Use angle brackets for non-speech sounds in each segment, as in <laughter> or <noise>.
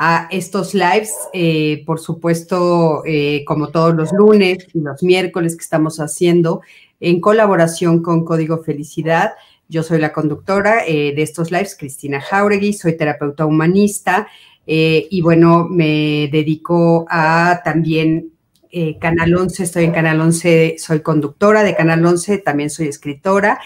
a estos lives, eh, por supuesto, eh, como todos los lunes y los miércoles que estamos haciendo en colaboración con Código Felicidad. Yo soy la conductora eh, de estos lives, Cristina Jauregui, soy terapeuta humanista y bueno, me dedico a también Canal 11, estoy en Canal 11, soy conductora de Canal 11, también soy escritora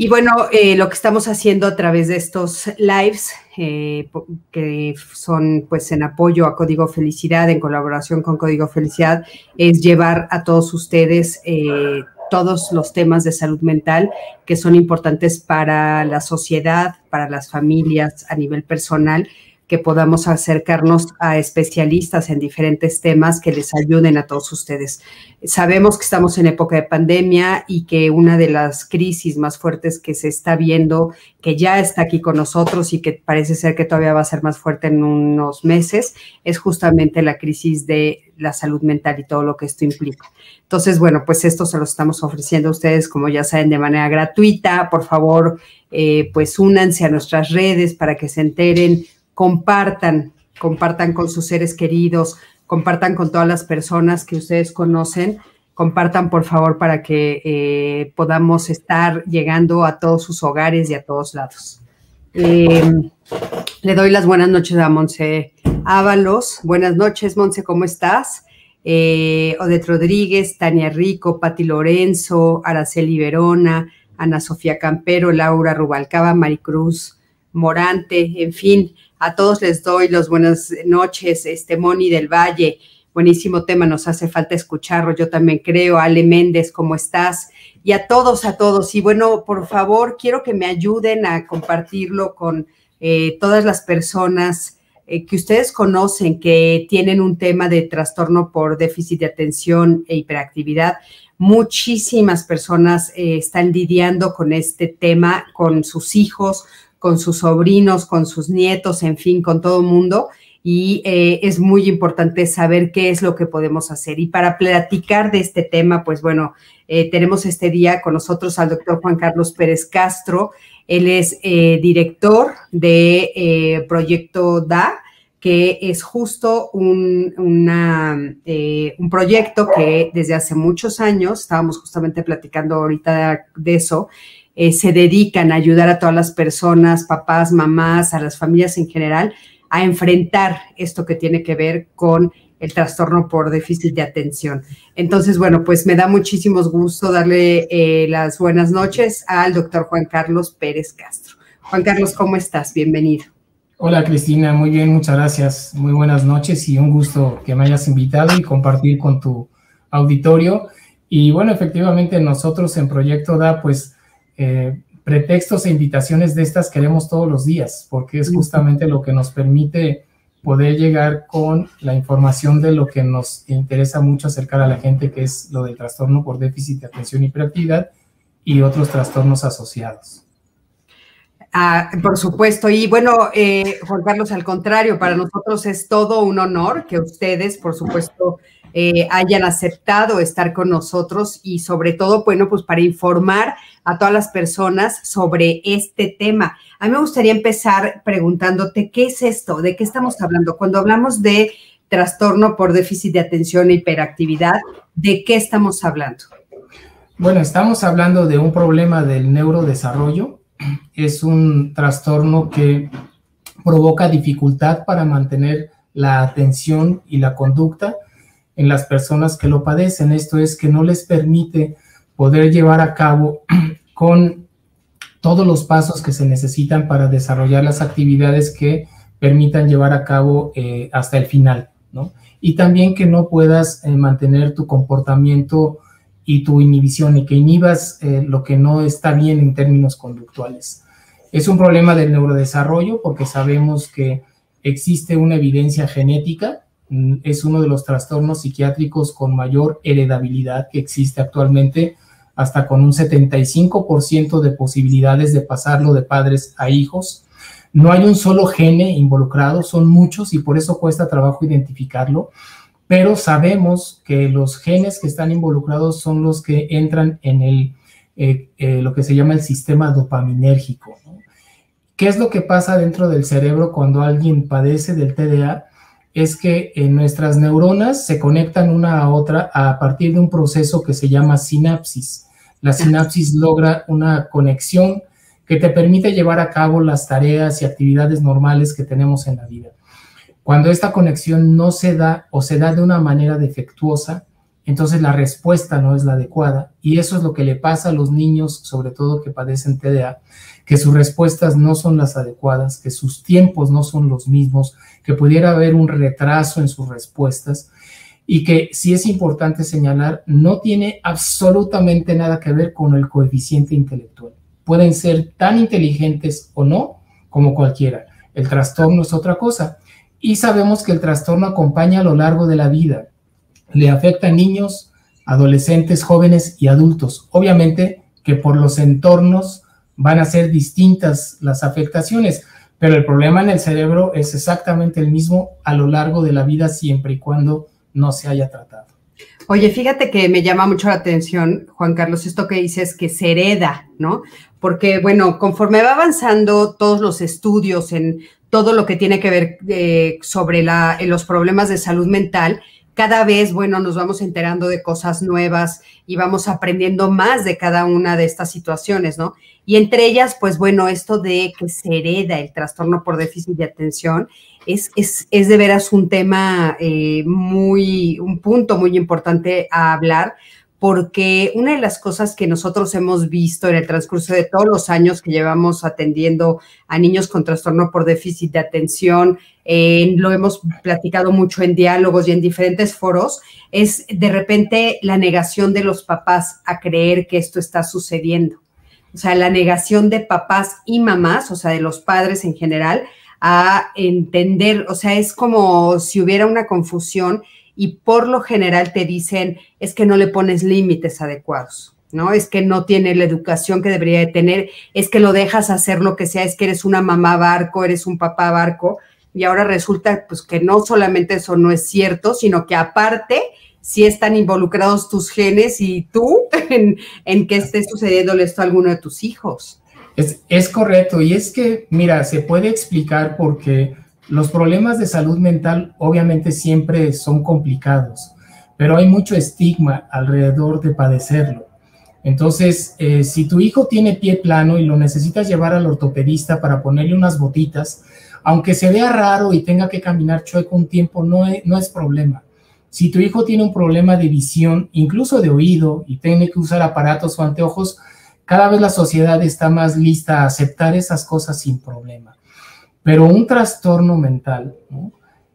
y bueno, eh, lo que estamos haciendo a través de estos lives, eh, que son pues en apoyo a Código Felicidad, en colaboración con Código Felicidad, es llevar a todos ustedes eh, todos los temas de salud mental que son importantes para la sociedad, para las familias a nivel personal que podamos acercarnos a especialistas en diferentes temas que les ayuden a todos ustedes. Sabemos que estamos en época de pandemia y que una de las crisis más fuertes que se está viendo, que ya está aquí con nosotros y que parece ser que todavía va a ser más fuerte en unos meses, es justamente la crisis de la salud mental y todo lo que esto implica. Entonces, bueno, pues esto se lo estamos ofreciendo a ustedes, como ya saben, de manera gratuita. Por favor, eh, pues únanse a nuestras redes para que se enteren compartan, compartan con sus seres queridos, compartan con todas las personas que ustedes conocen, compartan por favor para que eh, podamos estar llegando a todos sus hogares y a todos lados. Em, le doy las buenas noches a Monse Ábalos. Buenas noches, Monse, ¿cómo estás? Eh, Odette Rodríguez, Tania Rico, Pati Lorenzo, Araceli Verona, Ana Sofía Campero, Laura Rubalcaba, Maricruz Morante, en fin, a todos les doy las buenas noches, este Moni del Valle. Buenísimo tema, nos hace falta escucharlo. Yo también creo. Ale Méndez, ¿cómo estás? Y a todos, a todos. Y bueno, por favor, quiero que me ayuden a compartirlo con eh, todas las personas eh, que ustedes conocen que tienen un tema de trastorno por déficit de atención e hiperactividad. Muchísimas personas eh, están lidiando con este tema, con sus hijos, con sus sobrinos, con sus nietos, en fin, con todo el mundo. Y eh, es muy importante saber qué es lo que podemos hacer. Y para platicar de este tema, pues bueno, eh, tenemos este día con nosotros al doctor Juan Carlos Pérez Castro. Él es eh, director de Proyecto DA, que es justo un, un proyecto que desde hace muchos años, estábamos justamente platicando ahorita de eso, eh, se dedican a ayudar a todas las personas, papás, mamás, a las familias en general, a enfrentar esto que tiene que ver con el trastorno por déficit de atención. Entonces, bueno, pues me da muchísimo gusto darle eh, las buenas noches al doctor Juan Carlos Pérez Castro. Juan Carlos, ¿cómo estás? Bienvenido. Hola Cristina, muy bien, muchas gracias. Muy buenas noches y un gusto que me hayas invitado y compartir con tu auditorio. Y bueno, efectivamente nosotros en Proyecto DA, pues eh, pretextos e invitaciones de estas queremos todos los días, porque es justamente lo que nos permite poder llegar con la información de lo que nos interesa mucho acercar a la gente, que es lo del trastorno por déficit de atención y hiperactividad y otros trastornos asociados. Ah, por supuesto, y bueno, eh, Juan Carlos, al contrario, para nosotros es todo un honor que ustedes, por supuesto, eh, hayan aceptado estar con nosotros y sobre todo, bueno, pues para informar a todas las personas sobre este tema. A mí me gustaría empezar preguntándote, ¿qué es esto? ¿De qué estamos hablando? Cuando hablamos de trastorno por déficit de atención e hiperactividad, ¿de qué estamos hablando? Bueno, estamos hablando de un problema del neurodesarrollo. Es un trastorno que provoca dificultad para mantener la atención y la conducta en las personas que lo padecen. Esto es que no les permite poder llevar a cabo <clears throat> con todos los pasos que se necesitan para desarrollar las actividades que permitan llevar a cabo eh, hasta el final, ¿no? Y también que no puedas eh, mantener tu comportamiento y tu inhibición y que inhibas eh, lo que no está bien en términos conductuales. Es un problema del neurodesarrollo porque sabemos que existe una evidencia genética es uno de los trastornos psiquiátricos con mayor heredabilidad que existe actualmente, hasta con un 75% de posibilidades de pasarlo de padres a hijos. No hay un solo gene involucrado, son muchos y por eso cuesta trabajo identificarlo, pero sabemos que los genes que están involucrados son los que entran en el, eh, eh, lo que se llama el sistema dopaminérgico. ¿Qué es lo que pasa dentro del cerebro cuando alguien padece del TDA? Es que en nuestras neuronas se conectan una a otra a partir de un proceso que se llama sinapsis. La sinapsis logra una conexión que te permite llevar a cabo las tareas y actividades normales que tenemos en la vida. Cuando esta conexión no se da o se da de una manera defectuosa, entonces la respuesta no es la adecuada y eso es lo que le pasa a los niños, sobre todo que padecen TDA, que sus respuestas no son las adecuadas, que sus tiempos no son los mismos, que pudiera haber un retraso en sus respuestas y que sí es importante señalar, no tiene absolutamente nada que ver con el coeficiente intelectual. Pueden ser tan inteligentes o no como cualquiera. El trastorno es otra cosa. Y sabemos que el trastorno acompaña a lo largo de la vida le afecta a niños, adolescentes, jóvenes y adultos. Obviamente que por los entornos van a ser distintas las afectaciones, pero el problema en el cerebro es exactamente el mismo a lo largo de la vida siempre y cuando no se haya tratado. Oye, fíjate que me llama mucho la atención, Juan Carlos, esto que dices que se hereda, ¿no? Porque, bueno, conforme va avanzando todos los estudios en todo lo que tiene que ver eh, sobre los problemas de salud mental, cada vez, bueno, nos vamos enterando de cosas nuevas y vamos aprendiendo más de cada una de estas situaciones, ¿no? Y entre ellas, pues bueno, esto de que se hereda el trastorno por déficit de atención es, es, es de veras un tema eh, muy, un punto muy importante a hablar, porque una de las cosas que nosotros hemos visto en el transcurso de todos los años que llevamos atendiendo a niños con trastorno por déficit de atención, eh, lo hemos platicado mucho en diálogos y en diferentes foros, es de repente la negación de los papás a creer que esto está sucediendo. O sea, la negación de papás y mamás, o sea, de los padres en general, a entender, o sea, es como si hubiera una confusión y por lo general te dicen es que no le pones límites adecuados, ¿no? Es que no tiene la educación que debería de tener, es que lo dejas hacer lo que sea, es que eres una mamá barco, eres un papá barco, y ahora resulta pues que no solamente eso no es cierto, sino que aparte sí están involucrados tus genes y tú <laughs> en, en que esté sucediendo esto a alguno de tus hijos. Es, es correcto, y es que, mira, se puede explicar porque los problemas de salud mental obviamente siempre son complicados, pero hay mucho estigma alrededor de padecerlo. Entonces, eh, si tu hijo tiene pie plano y lo necesitas llevar al ortopedista para ponerle unas botitas, aunque se vea raro y tenga que caminar chueco un tiempo, no es, no es problema. Si tu hijo tiene un problema de visión, incluso de oído, y tiene que usar aparatos o anteojos, cada vez la sociedad está más lista a aceptar esas cosas sin problema. Pero un trastorno mental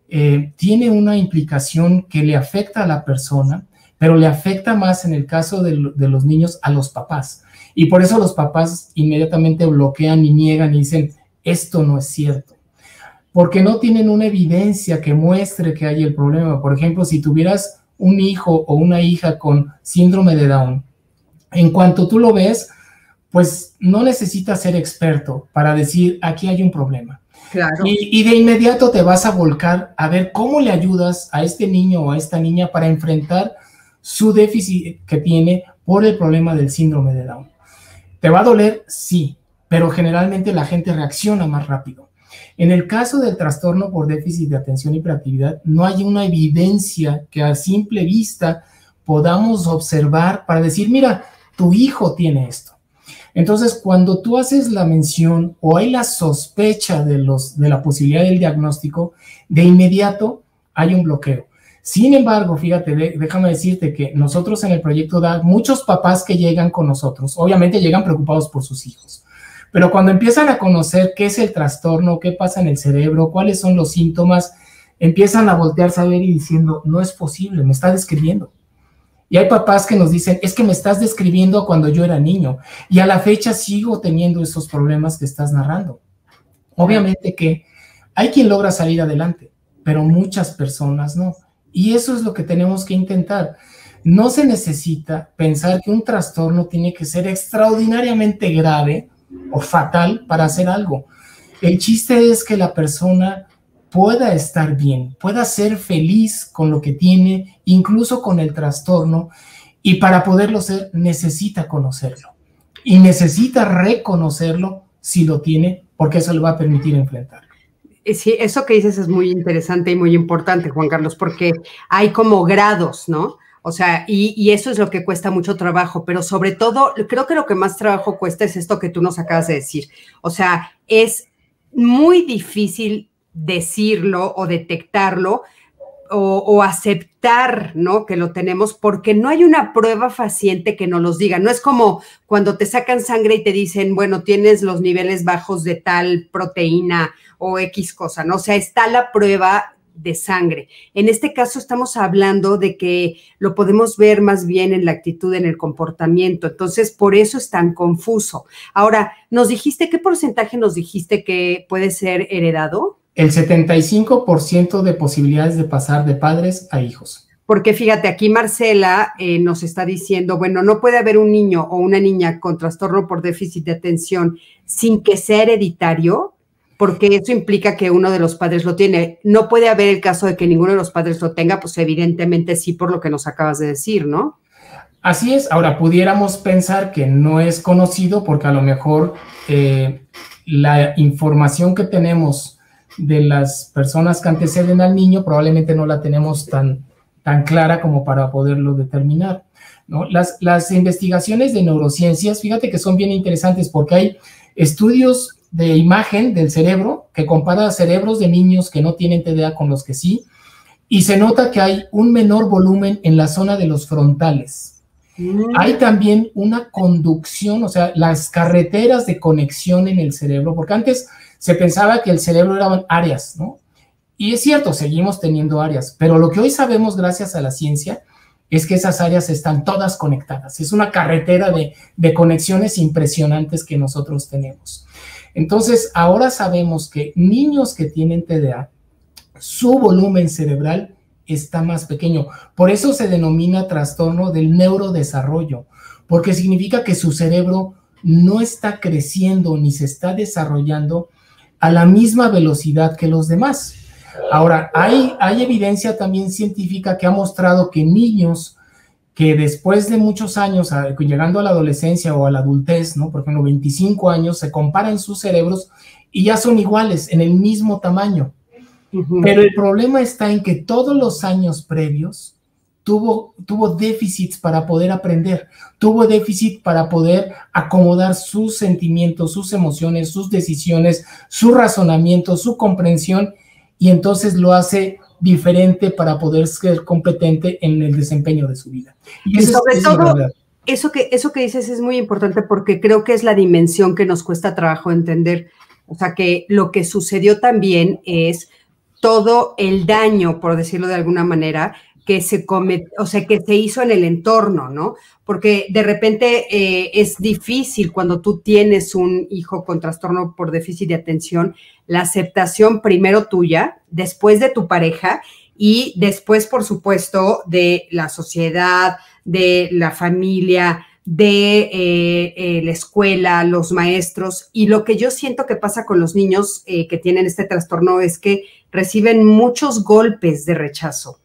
eh, tiene una implicación que le afecta a la persona, pero le afecta más en el caso de, los niños a los papás. Y por eso los papás inmediatamente bloquean y niegan y dicen, esto no es cierto. Porque no tienen una evidencia que muestre que hay el problema. Por ejemplo, si tuvieras un hijo o una hija con síndrome de Down, en cuanto tú lo ves, pues no necesitas ser experto para decir, aquí hay un problema. Y, de inmediato te vas a volcar a ver cómo le ayudas a este niño o a esta niña para enfrentar su déficit que tiene por el problema del síndrome de Down. ¿Te va a doler? Sí, pero generalmente la gente reacciona más rápido. En el caso del trastorno por déficit de atención y hiperactividad, no hay una evidencia que a simple vista podamos observar para decir, mira, tu hijo tiene esto. Entonces, cuando tú haces la mención o hay la sospecha de, de la posibilidad del diagnóstico, de inmediato hay un bloqueo. Sin embargo, fíjate, déjame decirte que nosotros en el proyecto DAG, muchos papás que llegan con nosotros, obviamente llegan preocupados por sus hijos, pero cuando empiezan a conocer qué es el trastorno, qué pasa en el cerebro, cuáles son los síntomas, empiezan a voltearse a ver y diciendo, no es posible, me está describiendo. Y hay papás que nos dicen, es que me estás describiendo cuando yo era niño y a la fecha sigo teniendo esos problemas que estás narrando. Obviamente que hay quien logra salir adelante, pero muchas personas no. Y eso es lo que tenemos que intentar. No se necesita pensar que un trastorno tiene que ser extraordinariamente grave o fatal para hacer algo. El chiste es que la persona pueda estar bien, pueda ser feliz con lo que tiene, incluso con el trastorno, y para poderlo ser necesita conocerlo y necesita reconocerlo si lo tiene, porque eso le va a permitir enfrentarlo. Eh, sí, eso que dices es muy interesante y muy importante, Juan Carlos, porque hay como grados, ¿no? O sea, y, eso es lo que cuesta mucho trabajo, pero sobre todo, creo que lo que más trabajo cuesta es esto que tú nos acabas de decir. O sea, es muy difícil decirlo o detectarlo o, aceptar, ¿no? Que lo tenemos porque no hay una prueba faciente que nos los diga. No es como cuando te sacan sangre y te dicen, bueno, tienes los niveles bajos de tal proteína o X cosa, ¿no? O sea, está la prueba de sangre. En este caso estamos hablando de que lo podemos ver más bien en la actitud, en el comportamiento. Entonces, por eso es tan confuso. Ahora, ¿nos dijiste qué porcentaje nos dijiste que puede ser heredado? El 75% de posibilidades de pasar de padres a hijos. Porque fíjate, aquí Marcela eh, nos está diciendo, bueno, no puede haber un niño o una niña con trastorno por déficit de atención sin que sea hereditario porque eso implica que uno de los padres lo tiene. No puede haber el caso de que ninguno de los padres lo tenga, pues evidentemente sí por lo que nos acabas de decir, ¿no? Así es. Ahora, pudiéramos pensar que no es conocido porque a lo mejor eh, la información que tenemos de las personas que anteceden al niño probablemente no la tenemos tan, tan clara como para poderlo determinar. ¿no? Las, las investigaciones de neurociencias, fíjate que son bien interesantes porque hay estudios de imagen del cerebro que compara cerebros de niños que no tienen TDA con los que sí, y se nota que hay un menor volumen en la zona de los frontales. Mm. Hay también una conducción, o sea, las carreteras de conexión en el cerebro, porque antes se pensaba que el cerebro eran áreas, ¿no? Y es cierto, seguimos teniendo áreas, pero lo que hoy sabemos gracias a la ciencia es que esas áreas están todas conectadas. Es una carretera de, de conexiones impresionantes que nosotros tenemos. Entonces, ahora sabemos que niños que tienen TDA, su volumen cerebral está más pequeño. Por eso se denomina trastorno del neurodesarrollo, porque significa que su cerebro no está creciendo ni se está desarrollando a la misma velocidad que los demás. Ahora, hay, hay evidencia también científica que ha mostrado que niños que después de muchos años, llegando a la adolescencia o a la adultez, ¿no? Por ejemplo, 25 años, se comparan sus cerebros y ya son iguales, en el mismo tamaño. Pero el problema está en que todos los años previos tuvo, tuvo déficits para poder aprender, tuvo déficit para poder acomodar sus sentimientos, sus emociones, sus decisiones, su razonamiento, su comprensión, y entonces lo hace diferente para poder ser competente en el desempeño de su vida. Y, sobre todo, eso que, eso que dices es muy importante porque creo que es la dimensión que nos cuesta trabajo entender. O sea, que lo que sucedió también es todo el daño, por decirlo de alguna manera, que se come, o sea, que se hizo en el entorno, ¿no? Porque de repente eh, es difícil cuando tú tienes un hijo con trastorno por déficit de atención, la aceptación primero tuya, después de tu pareja y después, por supuesto, de la sociedad, de la familia, de eh, eh, la escuela, los maestros. Y lo que yo siento que pasa con los niños que tienen este trastorno es que reciben muchos golpes de rechazo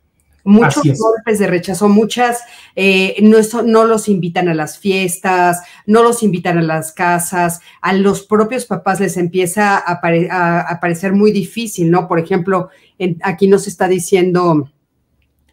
muchos golpes de rechazo, muchas, eh, no, no, los invitan a las fiestas, no los invitan a las casas, a los propios papás les empieza a, parecer muy difícil, ¿no? Por ejemplo, aquí nos está diciendo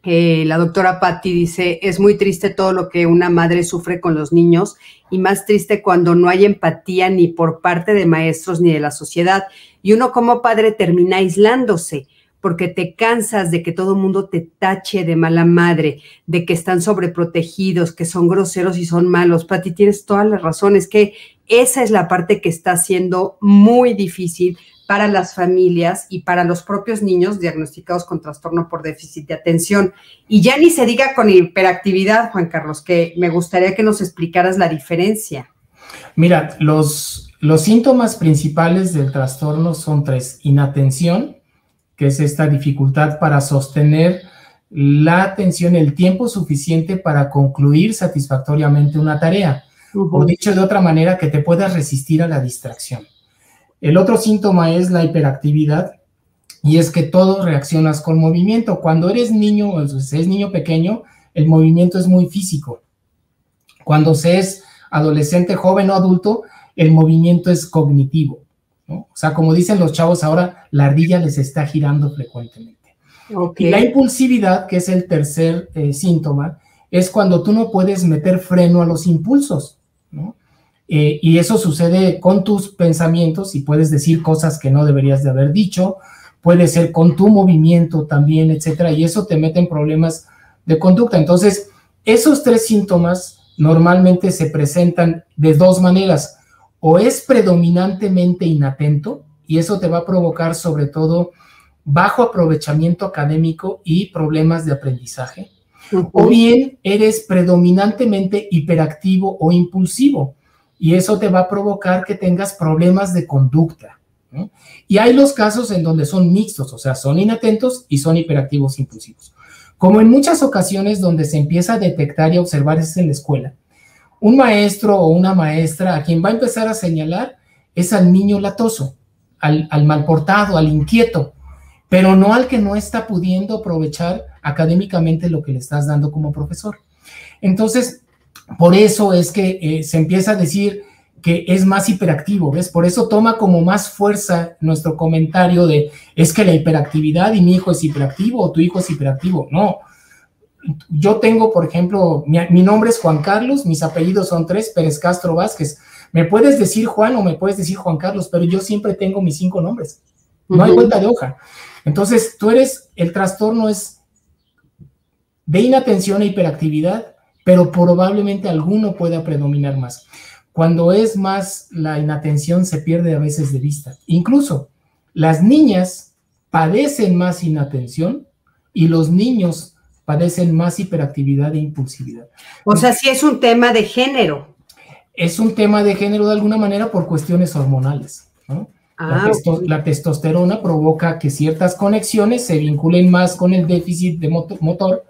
eh, la doctora Patti, dice, es muy triste todo lo que una madre sufre con los niños y más triste cuando no hay empatía ni por parte de maestros ni de la sociedad. Y uno como padre termina aislándose porque te cansas de que todo el mundo te tache de mala madre, de que están sobreprotegidos, que son groseros y son malos. Pati, tienes todas las razones, que esa es la parte que está siendo muy difícil para las familias y para los propios niños diagnosticados con trastorno por déficit de atención. Y ya ni se diga con hiperactividad, Juan Carlos, que me gustaría que nos explicaras la diferencia. Mira, los, los síntomas principales del trastorno son tres, inatención, que es esta dificultad para sostener la atención el tiempo suficiente para concluir satisfactoriamente una tarea. O dicho de otra manera, que te puedas resistir a la distracción. El otro síntoma es la hiperactividad y es que todo reaccionas con movimiento. Cuando eres niño o es niño pequeño, el movimiento es muy físico. Cuando se es adolescente, joven o adulto, el movimiento es cognitivo. O sea, como dicen los chavos ahora, la ardilla les está girando frecuentemente. Y la impulsividad, que es el tercer eh, síntoma, es cuando tú no puedes meter freno a los impulsos, ¿no? Eh, y eso sucede con tus pensamientos y puedes decir cosas que no deberías de haber dicho, puede ser con tu movimiento también, etcétera, y eso te mete en problemas de conducta. Entonces, esos tres síntomas normalmente se presentan de dos maneras. O es predominantemente inatento, y eso te va a provocar sobre todo bajo aprovechamiento académico y problemas de aprendizaje, o bien eres predominantemente hiperactivo o impulsivo y eso te va a provocar que tengas problemas de conducta. Y hay los casos en donde son mixtos, o sea, son inatentos y son hiperactivos impulsivos. Como en muchas ocasiones donde se empieza a detectar y observar es en la escuela, un maestro o una maestra a quien va a empezar a señalar es al niño latoso, al, al malportado, al inquieto, pero no al que no está pudiendo aprovechar académicamente lo que le estás dando como profesor. Entonces, por eso es que eh, se empieza a decir que es más hiperactivo, ¿ves? Por eso toma como más fuerza nuestro comentario de, es que la hiperactividad y mi hijo es hiperactivo o tu hijo es hiperactivo. No, yo tengo, por ejemplo, mi, mi, nombre es Juan Carlos, mis apellidos son tres, Pérez Castro Vázquez. Me puedes decir Juan o me puedes decir Juan Carlos, pero yo siempre tengo mis cinco nombres. No hay vuelta de hoja. Entonces, tú eres, el trastorno es de inatención e hiperactividad, pero probablemente alguno pueda predominar más. Cuando es más la inatención se pierde a veces de vista. Incluso las niñas padecen más inatención y los niños padecen más hiperactividad e impulsividad. O sea, sí es un tema de género. Es un tema de género de alguna manera por cuestiones hormonales. ¿no? Ah, la, testosterona provoca que ciertas conexiones se vinculen más con el déficit de motor,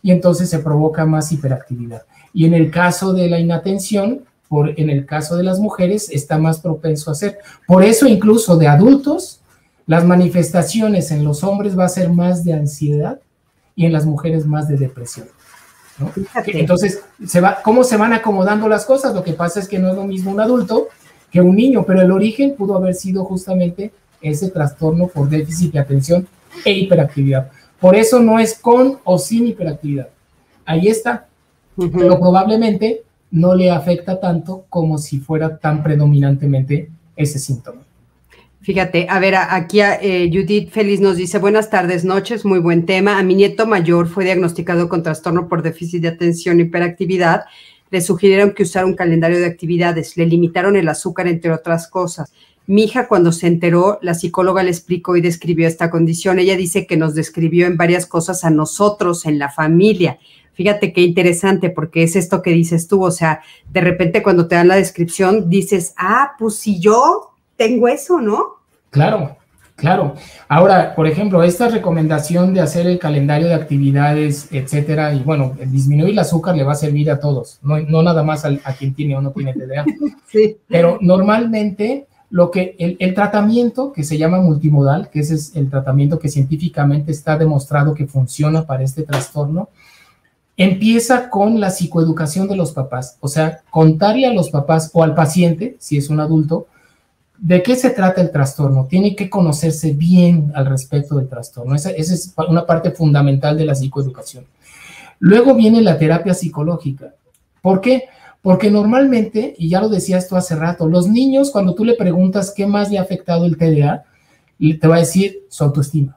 y entonces se provoca más hiperactividad. Y en el caso de la inatención, por, en el caso de las mujeres, está más propenso a ser. Por eso incluso de adultos, las manifestaciones en los hombres va a ser más de ansiedad y en las mujeres más de depresión. Entonces, se va, ¿cómo se van acomodando las cosas? Lo que pasa es que no es lo mismo un adulto que un niño, pero el origen pudo haber sido justamente ese trastorno por déficit de atención e hiperactividad. Por eso no es con o sin hiperactividad. Ahí está. Pero probablemente no le afecta tanto como si fuera tan predominantemente ese síntoma. Fíjate, a ver, aquí eh, Judith Feliz nos dice, buenas tardes, noches, muy buen tema. A mi nieto mayor fue diagnosticado con trastorno por déficit de atención e hiperactividad le sugirieron que usara un calendario de actividades, le limitaron el azúcar, entre otras cosas. Mi hija, cuando se enteró, la psicóloga le explicó y describió esta condición. Ella dice que nos describió en varias cosas a nosotros, en la familia. Fíjate qué interesante, porque es esto que dices tú. O sea, de repente cuando te dan la descripción, dices, ah, pues si yo tengo eso, ¿no? Claro, Claro. Ahora, por ejemplo, esta recomendación de hacer el calendario de actividades, etcétera, y bueno, disminuir el azúcar le va a servir a todos, no, nada más a, quien tiene o no tiene TDA. <laughs> Sí. Pero normalmente lo que el, el, tratamiento que se llama multimodal, que ese es el tratamiento que científicamente está demostrado que funciona para este trastorno, empieza con la psicoeducación de los papás, o sea, contarle a los papás o al paciente, si es un adulto, ¿De qué se trata el trastorno? Tiene que conocerse bien al respecto del trastorno. Esa, es una parte fundamental de la psicoeducación. Luego viene la terapia psicológica. ¿Por qué? Porque normalmente, y ya lo decías tú hace rato, los niños, cuando tú le preguntas qué más le ha afectado el TDA, te va a decir su autoestima.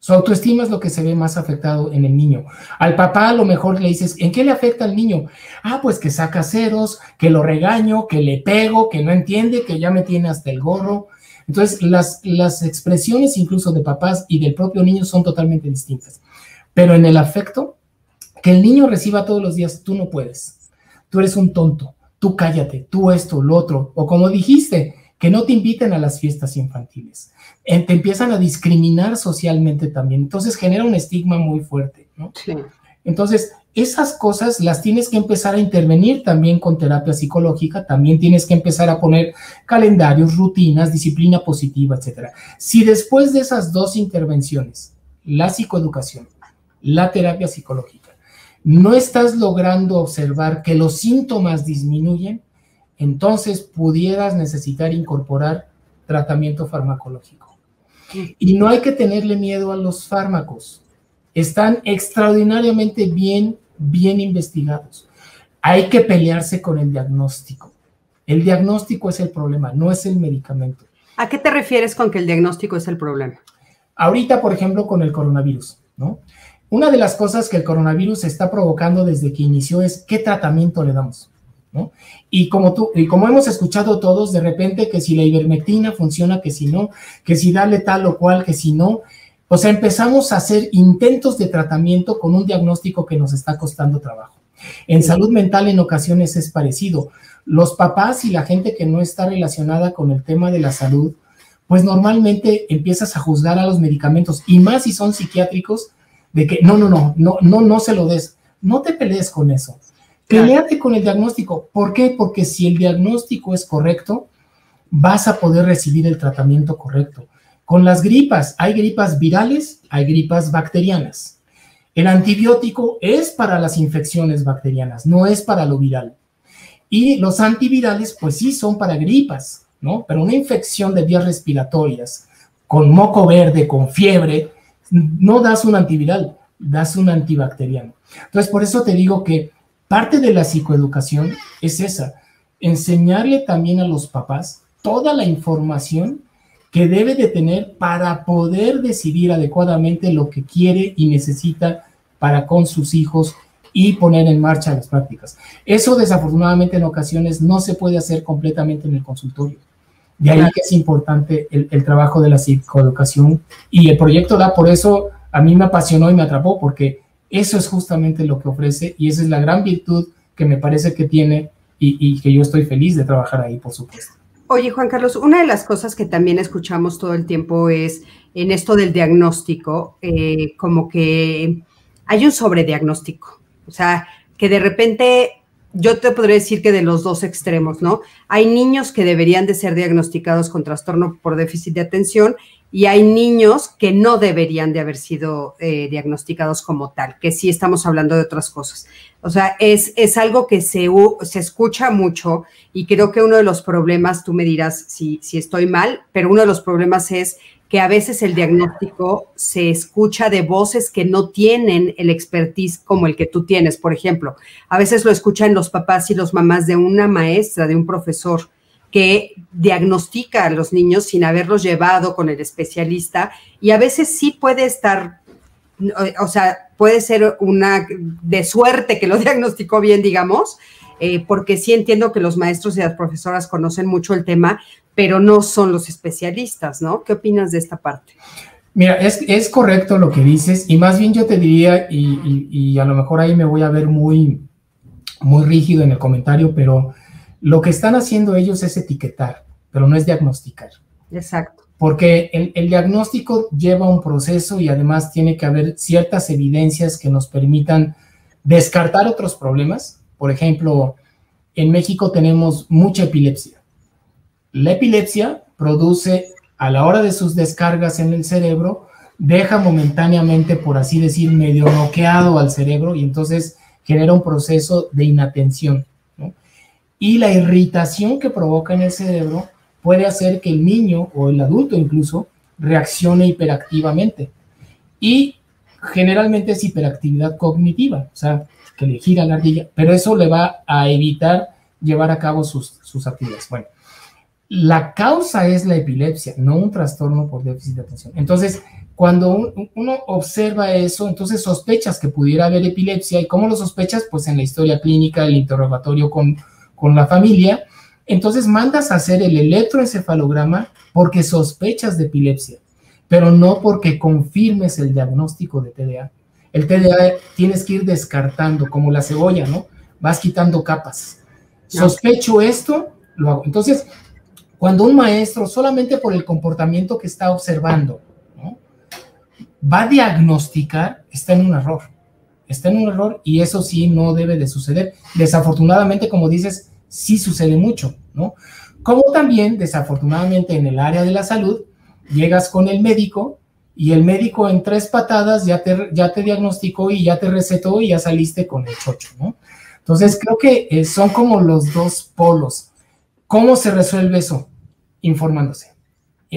Su autoestima es lo que se ve más afectado en el niño. Al papá a lo mejor le dices, ¿en qué le afecta al niño? Ah, pues que saca ceros, que lo regaño, que le pego, que no entiende, que ya me tiene hasta el gorro. Entonces, las, las expresiones incluso de papás y del propio niño son totalmente distintas. Pero en el afecto, que el niño reciba todos los días, tú no puedes. Tú eres un tonto, tú cállate, tú esto, lo otro. O como dijiste, que no te inviten a las fiestas infantiles. Eh, te empiezan a discriminar socialmente también. Entonces genera un estigma muy fuerte, ¿no? Sí. Entonces, esas cosas las tienes que empezar a intervenir también con terapia psicológica, también tienes que empezar a poner calendarios, rutinas, disciplina positiva, etc. Si después de esas dos intervenciones, la psicoeducación, la terapia psicológica, no estás logrando observar que los síntomas disminuyen, entonces pudieras necesitar incorporar tratamiento farmacológico. Y no hay que tenerle miedo a los fármacos están extraordinariamente bien, bien investigados. Hay que pelearse con el diagnóstico. El diagnóstico es el problema, no es el medicamento. ¿A qué te refieres con que el diagnóstico es el problema? Ahorita, por ejemplo, con el coronavirus, ¿no? Una de las cosas que el coronavirus está provocando desde que inició es qué tratamiento le damos, ¿no? Y como tú, y como hemos escuchado todos, de repente que si la ivermectina funciona, que si no, que si dale tal o cual, que si no, o sea, empezamos a hacer intentos de tratamiento con un diagnóstico que nos está costando trabajo. En salud mental en ocasiones es parecido. Los papás y la gente que no está relacionada con el tema de la salud, pues normalmente empiezas a juzgar a los medicamentos y más si son psiquiátricos de que no, no, no, no, no, no se lo des. No te pelees con eso. Peleate con el diagnóstico. ¿Por qué? Porque si el diagnóstico es correcto, vas a poder recibir el tratamiento correcto. Con las gripas, hay gripas virales, hay gripas bacterianas. El antibiótico es para las infecciones bacterianas, no es para lo viral. Y los antivirales, pues sí, son para gripas, ¿no? Pero una infección de vías respiratorias, con moco verde, con fiebre, no das un antiviral, das un antibacteriano. Entonces, por eso te digo que parte de la psicoeducación es esa, enseñarle también a los papás toda la información que debe de tener para poder decidir adecuadamente lo que quiere y necesita para con sus hijos y poner en marcha las prácticas. Eso desafortunadamente en ocasiones no se puede hacer completamente en el consultorio. De ahí que es importante el, trabajo de la psicoeducación y el proyecto da por eso a mí me apasionó y me atrapó porque eso es justamente lo que ofrece y esa es la gran virtud que me parece que tiene y que yo estoy feliz de trabajar ahí, por supuesto. Oye, Juan Carlos, una de las cosas que también escuchamos todo el tiempo es en esto del diagnóstico, eh, como que hay un sobrediagnóstico. O sea, que de repente yo te podría decir que de los dos extremos, ¿no? Hay niños que deberían de ser diagnosticados con trastorno por déficit de atención y hay niños que no deberían de haber sido eh, diagnosticados como tal, que sí estamos hablando de otras cosas. O sea, es, es algo que se, se escucha mucho y creo que uno de los problemas, tú me dirás si, si estoy mal, pero uno de los problemas es que a veces el diagnóstico se escucha de voces que no tienen el expertise como el que tú tienes, por ejemplo. A veces lo escuchan los papás y los mamás de una maestra, de un profesor que diagnostica a los niños sin haberlos llevado con el especialista y a veces sí puede estar, o sea, puede ser una de suerte que lo <laughs> diagnosticó bien, digamos, eh, porque sí entiendo que los maestros y las profesoras conocen mucho el tema, pero no son los especialistas, ¿no? ¿Qué opinas de esta parte? Mira, es, correcto lo que dices y más bien yo te diría, y, y, a lo mejor ahí me voy a ver muy, muy rígido en el comentario, pero lo que están haciendo ellos es etiquetar, pero no es diagnosticar. Exacto. Porque el, diagnóstico lleva un proceso y además tiene que haber ciertas evidencias que nos permitan descartar otros problemas. Por ejemplo, en México tenemos mucha epilepsia. La epilepsia produce, a la hora de sus descargas en el cerebro, deja momentáneamente, por así decir, medio bloqueado al cerebro y entonces genera un proceso de inatención y la irritación que provoca en el cerebro puede hacer que el niño o el adulto incluso reaccione hiperactivamente. Y generalmente es hiperactividad cognitiva, o sea, que le gira la ardilla, pero eso le va a evitar llevar a cabo sus, sus actividades. Bueno, la causa es la epilepsia, no un trastorno por déficit de atención. Entonces, cuando uno observa eso, entonces sospechas que pudiera haber epilepsia. ¿Y cómo lo sospechas? Pues en la historia clínica, el interrogatorio con con la familia, entonces mandas a hacer el electroencefalograma porque sospechas de epilepsia, pero no porque confirmes el diagnóstico de TDA. El TDA tienes que ir descartando, como la cebolla, ¿no? Vas quitando capas. Sospecho esto, lo hago. Entonces, Cuando un maestro, solamente por el comportamiento que está observando, va a diagnosticar, está en un error. Está en un error y eso sí no debe de suceder. Desafortunadamente, como dices, sí sucede mucho, ¿no? Como también, desafortunadamente, en el área de la salud, llegas con el médico y el médico en tres patadas ya te, ya te diagnosticó y ya te recetó y ya saliste con el chocho, ¿no? Entonces, creo que eh, son como los dos polos. ¿Cómo se resuelve eso? Informándose.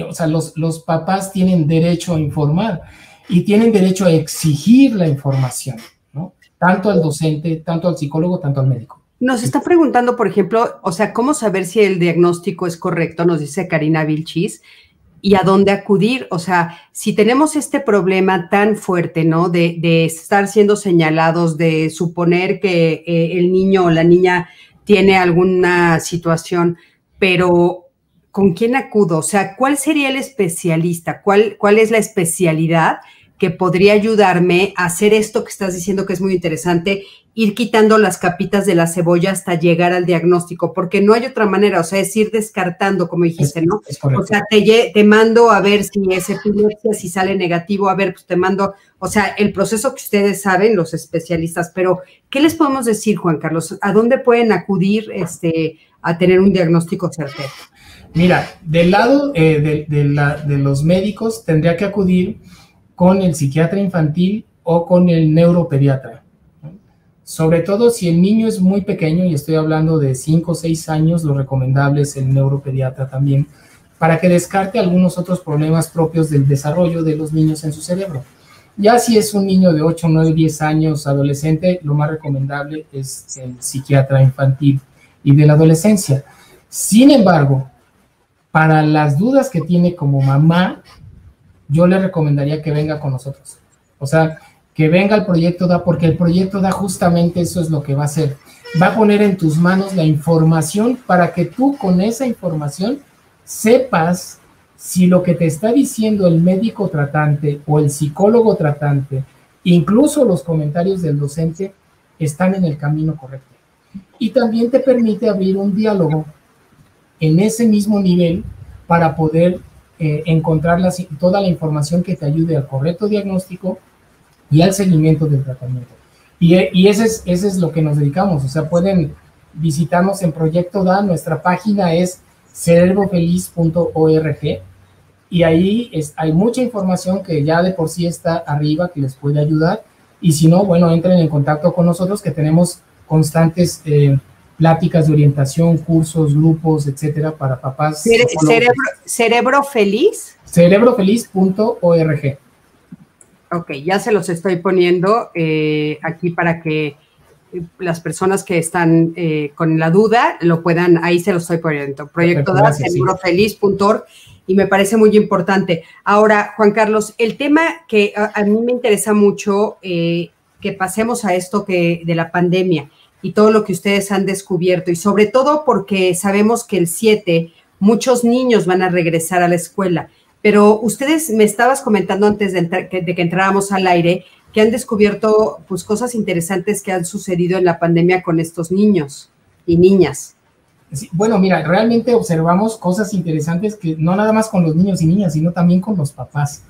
O sea, los, los papás tienen derecho a informar y tienen derecho a exigir la información, ¿no? Tanto al docente, tanto al psicólogo, tanto al médico. Nos está preguntando, por ejemplo, o sea, ¿cómo saber si el diagnóstico es correcto? Nos dice Karina Vilchis. ¿Y a dónde acudir? O sea, si tenemos este problema tan fuerte, ¿no? De, estar siendo señalados, de suponer que eh, el niño o la niña tiene alguna situación, pero ¿con quién acudo? O sea, ¿cuál sería el especialista? ¿Cuál, cuál es la especialidad que podría ayudarme a hacer esto que estás diciendo que es muy interesante ir quitando las capitas de la cebolla hasta llegar al diagnóstico, porque no hay otra manera, o sea, es ir descartando, como dijiste, ¿no? o sea, te, te, mando a ver si es epilepsia, si sale negativo, a ver, pues te mando, o sea, el proceso que ustedes saben, los especialistas, pero ¿qué les podemos decir, Juan Carlos? ¿A dónde pueden acudir este, a tener un diagnóstico certero? Mira, del lado eh, de, la, de los médicos tendría que acudir con el psiquiatra infantil o con el neuropediatra sobre todo si el niño es muy pequeño, y estoy hablando de 5 o 6 años, lo recomendable es el neuropediatra también, para que descarte algunos otros problemas propios del desarrollo de los niños en su cerebro. Ya si es un niño de 8, 9, 10 años, adolescente, lo más recomendable es el psiquiatra infantil y de la adolescencia. Sin embargo, para las dudas que tiene como mamá, yo le recomendaría que venga con nosotros. O sea, que venga el proyecto DA, porque el proyecto DA justamente eso es lo que va a hacer. Va a poner en tus manos la información para que tú con esa información sepas si lo que te está diciendo el médico tratante o el psicólogo tratante, incluso los comentarios del docente, están en el camino correcto. Y también te permite abrir un diálogo en ese mismo nivel para poder eh, encontrar toda la información que te ayude al correcto diagnóstico y al seguimiento del tratamiento. Y, y ese, es, ese es lo que nos dedicamos, o sea, pueden visitarnos en Proyecto DA, nuestra página es cerebrofeliz.org y ahí es, hay mucha información que ya de por sí está arriba que les puede ayudar y si no, bueno, entren en contacto con nosotros que tenemos constantes eh, pláticas de orientación, cursos, grupos, etcétera, para papás. Cerebro, cerebro feliz. Cerebrofeliz.org. Ok, ya se los estoy poniendo eh, aquí para que eh, las personas que están eh, con la duda lo puedan, ahí se los estoy poniendo. Proyecto segurofeliz.org y me parece muy importante. Ahora, Juan Carlos, el tema que a, mí me interesa mucho que pasemos a esto que de la pandemia y todo lo que ustedes han descubierto y sobre todo porque sabemos que el 7 muchos niños van a regresar a la escuela pero ustedes me estabas comentando antes de, que entráramos al aire que han descubierto pues cosas interesantes que han sucedido en la pandemia con estos niños y niñas. bueno, mira, realmente observamos cosas interesantes que no nada más con los niños y niñas, sino también con los papás.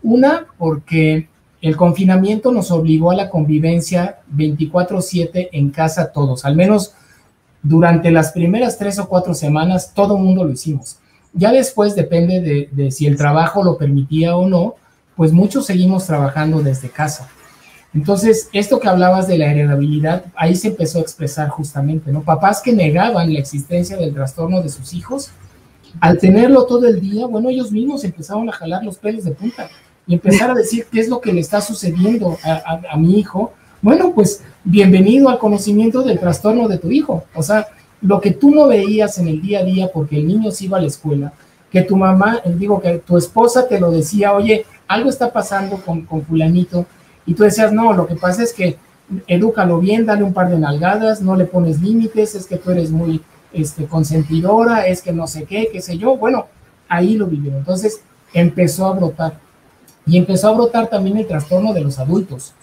Una, porque el confinamiento nos obligó a la convivencia 24/7 en casa todos, al menos durante las primeras tres o cuatro semanas, todo el mundo lo hicimos. Ya después depende de, si el trabajo lo permitía o no, pues muchos seguimos trabajando desde casa. Entonces, esto que hablabas de la heredabilidad, ahí se empezó a expresar justamente, ¿no? Papás que negaban la existencia del trastorno de sus hijos, al tenerlo todo el día, bueno, ellos mismos empezaron a jalar los pelos de punta y empezar a decir qué es lo que le está sucediendo a, a mi hijo. Bueno, pues bienvenido al conocimiento del trastorno de tu hijo. O sea, lo que tú no veías en el día a día porque el niño se iba a la escuela, que tu mamá, eh, digo, que tu esposa te lo decía, oye, algo está pasando con, con fulanito, y tú decías, no, lo que pasa es que edúcalo bien, dale un par de nalgadas, no le pones límites, es que tú eres muy este, consentidora, es que no sé qué, qué sé yo, bueno, ahí lo vivieron. Entonces empezó a brotar. Y empezó a brotar también el trastorno de los adultos,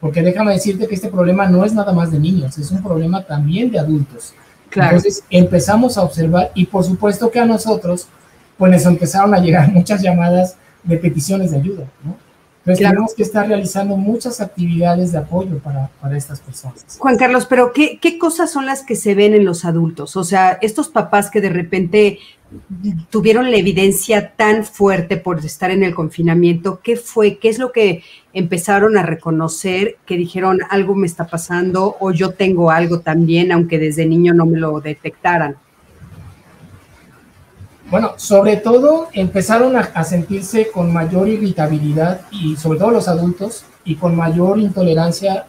porque déjame decirte que este problema no es nada más de niños, es un problema también de adultos Entonces empezamos a observar y por supuesto que a nosotros pues nos empezaron a llegar <laughs> muchas llamadas de peticiones de ayuda, ¿no? Entonces tenemos que estar realizando muchas actividades de apoyo para, para estas personas. Juan Carlos, pero ¿qué, ¿qué, cosas son las que se ven en los adultos? O sea, estos papás que de repente tuvieron la evidencia tan fuerte por estar en el confinamiento, ¿qué fue? ¿Qué es lo que empezaron a reconocer? Que dijeron, algo me está pasando o yo tengo algo también, aunque desde niño no me lo detectaran. Bueno, sobre todo empezaron a, sentirse con mayor irritabilidad y sobre todo los adultos y con mayor intolerancia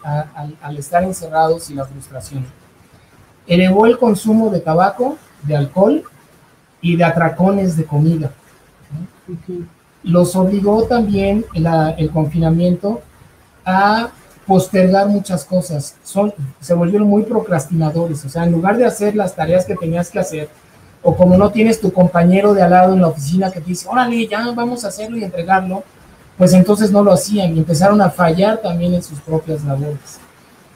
al estar encerrados y la frustración. Elevó el consumo de tabaco, de alcohol y de atracones de comida. Los obligó también el confinamiento a postergar muchas cosas. Son, se volvieron muy procrastinadores, o sea, en lugar de hacer las tareas que tenías que hacer, o como no tienes tu compañero de al lado en la oficina que te dice, órale, ya vamos a hacerlo y entregarlo, pues entonces no lo hacían y empezaron a fallar también en sus propias labores.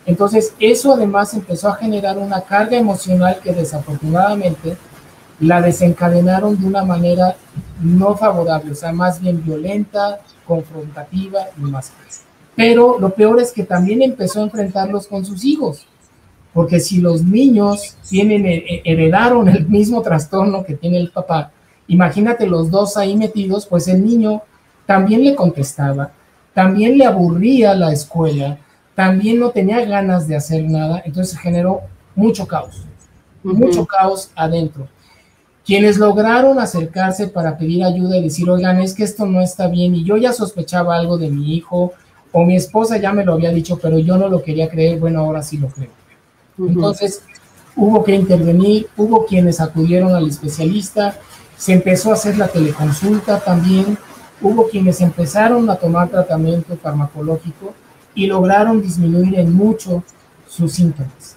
Entonces, eso además empezó a generar una carga emocional que desafortunadamente la desencadenaron de una manera no favorable, o sea, más bien violenta, confrontativa y más. Pero lo peor es que también empezó a enfrentarlos con sus hijos porque si los niños tienen, eh, eh, heredaron el mismo trastorno que tiene el papá, imagínate los dos ahí metidos, pues el niño también le contestaba, también le aburría la escuela, también no tenía ganas de hacer nada, entonces generó mucho caos, mucho caos adentro. Quienes lograron acercarse para pedir ayuda y decir, oigan, es que esto no está bien y yo ya sospechaba algo de mi hijo o mi esposa ya me lo había dicho, pero yo no lo quería creer, bueno, ahora sí lo creo. Entonces, hubo que intervenir, hubo quienes acudieron al especialista, se empezó a hacer la teleconsulta también, hubo quienes empezaron a tomar tratamiento farmacológico y lograron disminuir en mucho sus síntomas.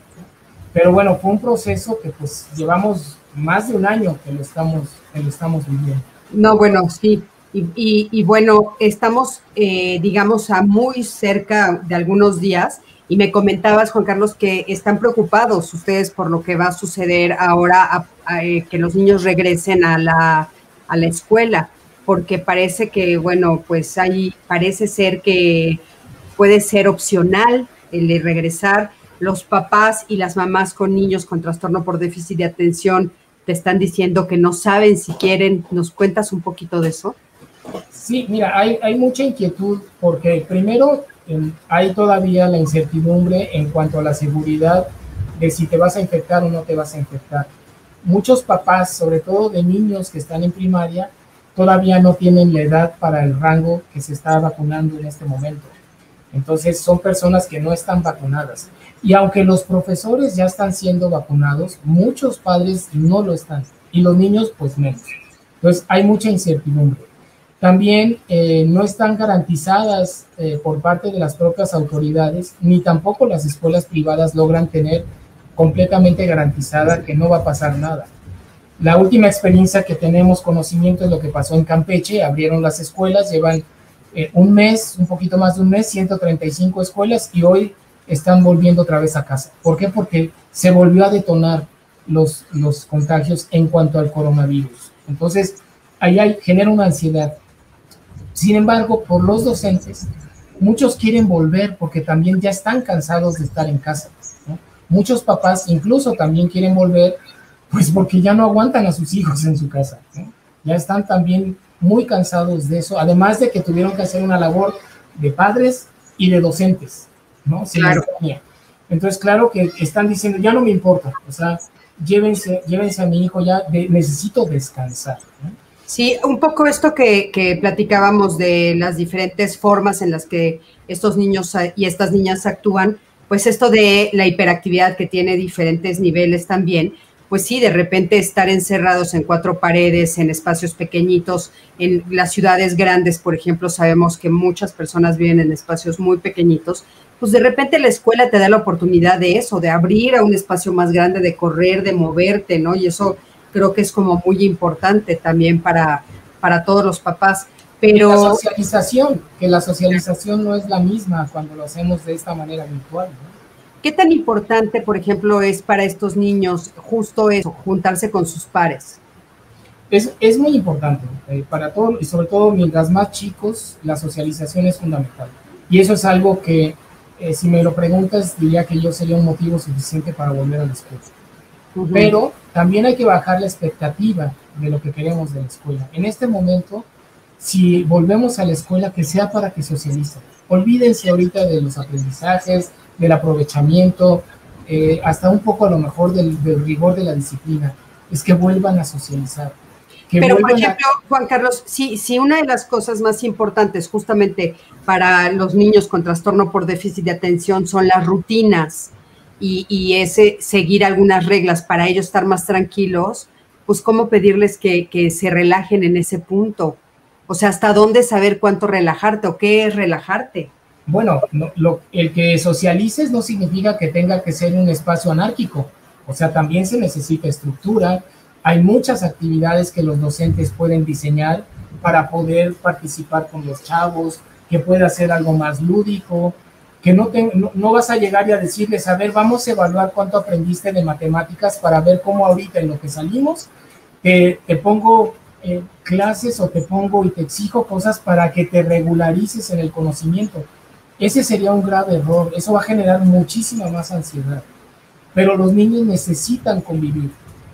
Pero bueno, fue un proceso que pues llevamos más de un año que lo estamos, que lo estamos viviendo. No, bueno, sí. Y, bueno, estamos, eh, digamos, a muy cerca de algunos días y me comentabas, Juan Carlos, que están preocupados ustedes por lo que va a suceder ahora, eh, que los niños regresen a la, a la escuela, porque parece que, bueno, pues ahí parece ser que puede ser opcional el de regresar. Los papás y las mamás con niños con trastorno por déficit de atención te están diciendo que no saben si quieren. ¿Nos cuentas un poquito de eso? Sí, mira, hay, hay mucha inquietud porque primero hay todavía la incertidumbre en cuanto a la seguridad de si te vas a infectar o no te vas a infectar. Muchos papás, sobre todo de niños que están en primaria, todavía no tienen la edad para el rango que se está vacunando en este momento. Entonces son personas que no están vacunadas. Y aunque los profesores ya están siendo vacunados, muchos padres no lo están. Y los niños pues menos. Entonces hay mucha incertidumbre. También eh, no están garantizadas eh, por parte de las propias autoridades, ni tampoco las escuelas privadas logran tener completamente garantizada que no va a pasar nada. La última experiencia que tenemos conocimiento es lo que pasó en Campeche, abrieron las escuelas, llevan eh, un mes, un poquito más de un mes, 135 escuelas y hoy están volviendo otra vez a casa. ¿Por qué? Porque se volvió a detonar los, los contagios en cuanto al coronavirus. Entonces, ahí hay, genera una ansiedad. Sin embargo, por los docentes, muchos quieren volver porque también ya están cansados de estar en casa. Muchos papás incluso también quieren volver, pues porque ya no aguantan a sus hijos en su casa. Ya están también muy cansados de eso, además de que tuvieron que hacer una labor de padres y de docentes, ¿no? claro. Entonces, claro que están diciendo, ya no me importa, o sea, llévense, llévense a mi hijo ya, necesito descansar. ¿no? Sí, un poco esto que, platicábamos de las diferentes formas en las que estos niños y estas niñas actúan, pues esto de la hiperactividad que tiene diferentes niveles también, pues sí, de repente estar encerrados en cuatro paredes, en espacios pequeñitos, en las ciudades grandes, por ejemplo, sabemos que muchas personas viven en espacios muy pequeñitos, pues de repente la escuela te da la oportunidad de eso, de abrir a un espacio más grande, de correr, de moverte, ¿no? Y eso creo que es como muy importante también para, para todos los papás. Pero... La socialización, que la socialización no es la misma cuando lo hacemos de esta manera virtual. ¿Qué tan importante, por ejemplo, es para estos niños justo eso, juntarse con sus pares? Es, es muy importante eh, para todos y sobre todo mientras más chicos, la socialización es fundamental. Y eso es algo que, eh, si me lo preguntas, diría que yo sería un motivo suficiente para volver a la escuela. Pero también hay que bajar la expectativa de lo que queremos de la escuela. En este momento, si volvemos a la escuela, que sea para que socialicen. Olvídense ahorita de los aprendizajes, del aprovechamiento, eh, hasta un poco a lo mejor del, rigor de la disciplina. Es que vuelvan a socializar. Pero, por ejemplo, Juan Carlos, si, si una de las cosas más importantes justamente para los niños con trastorno por déficit de atención son las rutinas, y, ese seguir algunas reglas para ellos estar más tranquilos, pues cómo pedirles que, se relajen en ese punto. O sea, hasta dónde saber cuánto relajarte o qué es relajarte. Bueno, lo, el que socialices no significa que tenga que ser un espacio anárquico. O sea, también se necesita estructura. Hay muchas actividades que los docentes pueden diseñar para poder participar con los chavos, que pueda ser algo más lúdico, que no, vas a llegar y a decirles, a ver, vamos a evaluar cuánto aprendiste de matemáticas para ver cómo ahorita en lo que salimos te, pongo eh, clases o te pongo y te exijo cosas para que te regularices en el conocimiento. Ese sería un grave error, eso va a generar muchísima más ansiedad. Pero los niños necesitan convivir,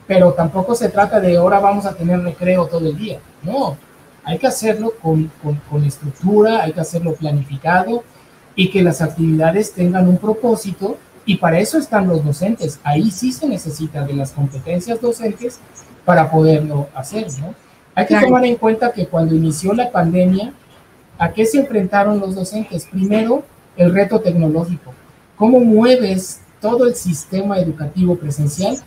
pero tampoco se trata de ahora vamos a tener recreo todo el día, no, hay que hacerlo con, con, con estructura, hay que hacerlo planificado, y que las actividades tengan un propósito y para eso están los docentes. Ahí sí se necesita de las competencias docentes para poderlo hacer, ¿no? Hay que tomar en cuenta que cuando inició la pandemia, ¿a qué se enfrentaron los docentes? Primero, el reto tecnológico. ¿Cómo mueves todo el sistema educativo presencial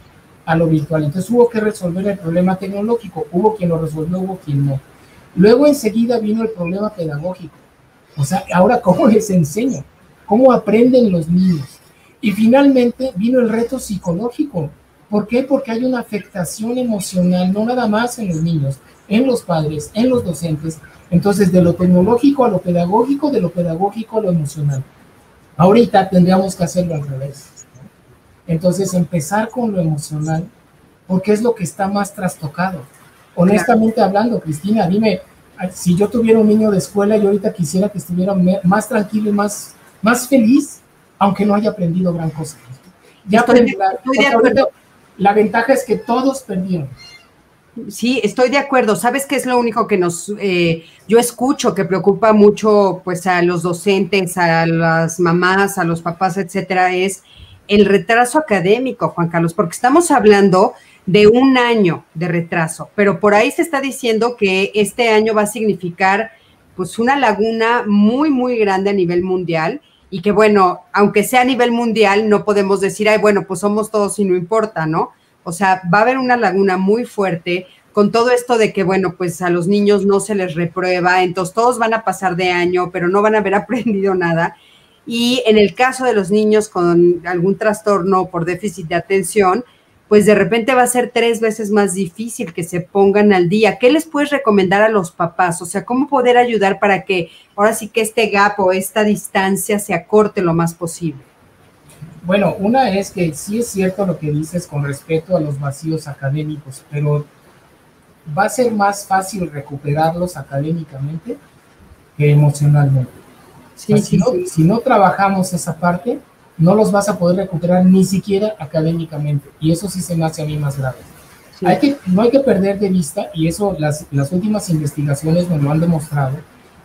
a lo virtual? Entonces hubo que resolver el problema tecnológico. Hubo quien lo resolvió, hubo quien no. Luego enseguida vino el problema pedagógico. O sea, ahora, ¿cómo les enseño? ¿Cómo aprenden los niños? Y finalmente vino el reto psicológico. ¿Por qué? Porque hay una afectación emocional, no nada más en los niños, en los padres, en los docentes. Entonces, de lo tecnológico a lo pedagógico, de lo pedagógico a lo emocional. Ahorita tendríamos que hacerlo al revés. Entonces, empezar con lo emocional, porque es lo que está más trastocado. Honestamente hablando, Cristina, dime, si yo tuviera un niño de escuela, yo ahorita quisiera que estuviera más tranquilo y más, más feliz, aunque no haya aprendido gran cosa. Ya estoy, la ventaja es que todos perdieron. Sí, estoy de acuerdo. ¿Sabes qué es lo único que nos, eh, yo escucho que preocupa mucho pues a los docentes, a las mamás, a los papás, etcétera, es el retraso académico, Juan Carlos, porque estamos hablando de un año de retraso, pero por ahí se está diciendo que este año va a significar pues una laguna muy, muy grande a nivel mundial y que bueno, aunque sea a nivel mundial, no podemos decir, ay, bueno, pues somos todos y no importa, ¿no? O sea, va a haber una laguna muy fuerte con todo esto de que, bueno, pues a los niños no se les reprueba, entonces todos van a pasar de año, pero no van a haber <laughs> aprendido nada. Y en el caso de los niños con algún trastorno por déficit de atención, pues de repente va a ser tres veces más difícil que se pongan al día. ¿Qué les puedes recomendar a los papás? O sea, ¿cómo poder ayudar para que ahora sí que este gap o esta distancia se acorte lo más posible? Bueno, una es que sí es cierto lo que dices con respecto a los vacíos académicos, pero va a ser más fácil recuperarlos académicamente que emocionalmente. Sí, sí, si no trabajamos esa parte, no los vas a poder recuperar ni siquiera académicamente. Y eso sí se me hace a mí más grave. Hay que, no hay que perder de vista, y eso las, las últimas investigaciones nos lo han demostrado,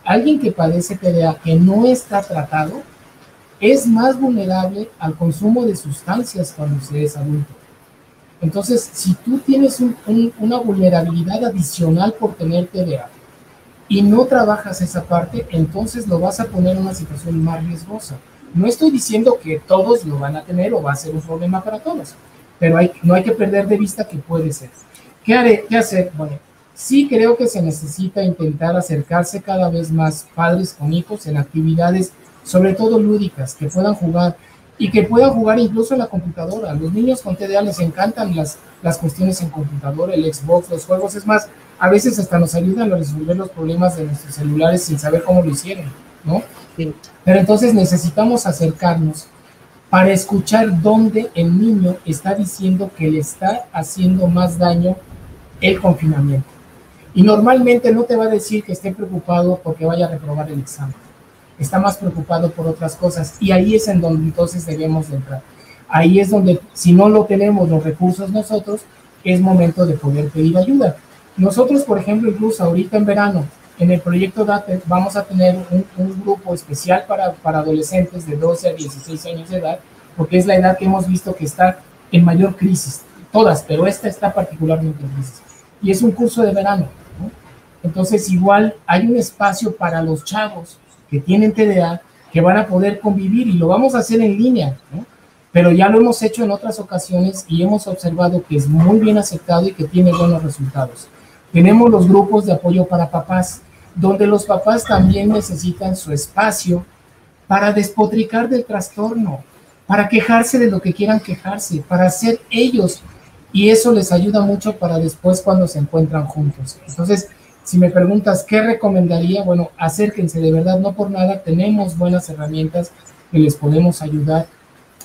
alguien que padece TDA que no está tratado es más vulnerable al consumo de sustancias cuando se es adulto. Entonces, si tú tienes una vulnerabilidad adicional por tener TDA y no trabajas esa parte, entonces lo vas a poner en una situación más riesgosa. No estoy diciendo que todos lo van a tener o va a ser un problema para todos, pero hay, no hay que perder de vista que puede ser. ¿Qué, haré, ¿Qué hacer? Bueno, sí creo que se necesita intentar acercarse cada vez más padres con hijos en actividades, sobre todo lúdicas, que puedan jugar y que puedan jugar incluso en la computadora. Los niños con TDA les encantan las, las cuestiones en computadora, el Xbox, los juegos. Es más, a veces hasta nos ayudan a resolver los problemas de nuestros celulares sin saber cómo lo hicieron, ¿no? Pero entonces necesitamos acercarnos para escuchar dónde el niño está diciendo que le está haciendo más daño el confinamiento. Y normalmente no te va a decir que esté preocupado porque vaya a reprobar el examen. Está más preocupado por otras cosas. Y ahí es en donde entonces debemos de entrar. Ahí es donde, si no lo tenemos los recursos nosotros, es momento de poder pedir ayuda. Nosotros, por ejemplo, incluso ahorita en verano, en el proyecto DATE vamos a tener un, grupo especial para, para, adolescentes de 12 a 16 años de edad, porque es la edad que hemos visto que está en mayor crisis, todas, pero esta está particularmente en crisis. Y es un curso de verano. Entonces, igual hay un espacio para los chavos que tienen TDA que van a poder convivir y lo vamos a hacer en línea, pero ya lo hemos hecho en otras ocasiones y hemos observado que es muy bien aceptado y que tiene buenos resultados. Tenemos los grupos de apoyo para papás, donde los papás también necesitan su espacio para despotricar del trastorno, para quejarse de lo que quieran quejarse, para ser ellos. Y eso les ayuda mucho para después cuando se encuentran juntos. Entonces, si me preguntas qué recomendaría, bueno, acérquense de verdad, no por nada, tenemos buenas herramientas que les podemos ayudar.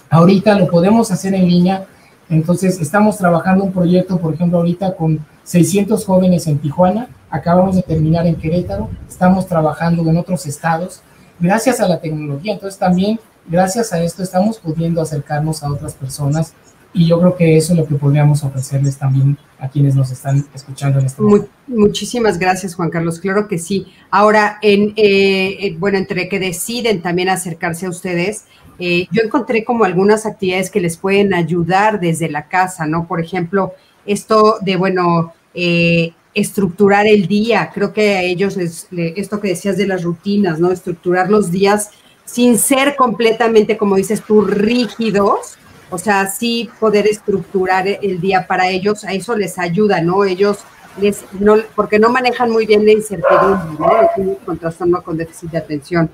Ahorita lo podemos hacer en línea, entonces estamos trabajando un proyecto, por ejemplo, ahorita con 600 jóvenes en Tijuana, acabamos de terminar en Querétaro, estamos trabajando en otros estados, gracias a la tecnología. Entonces también, gracias a esto, estamos pudiendo acercarnos a otras personas y yo creo que eso es lo que podríamos ofrecerles también a quienes nos están escuchando en este momento. muchísimas gracias, Juan Carlos. Claro que sí. Ahora, en, eh, eh, bueno, entre que deciden también acercarse a ustedes, eh, yo encontré como algunas actividades que les pueden ayudar desde la casa, ¿no? Por ejemplo, esto de, bueno, eh, estructurar el día. Creo que a ellos les, esto que decías de las rutinas, ¿no? Estructurar los días sin ser completamente, como dices tú, rígidos. O sea, sí poder estructurar el día para ellos, a eso les ayuda, ¿no? Ellos les, no, porque no manejan muy bien la incertidumbre, ¿no? Con trastorno con déficit de atención.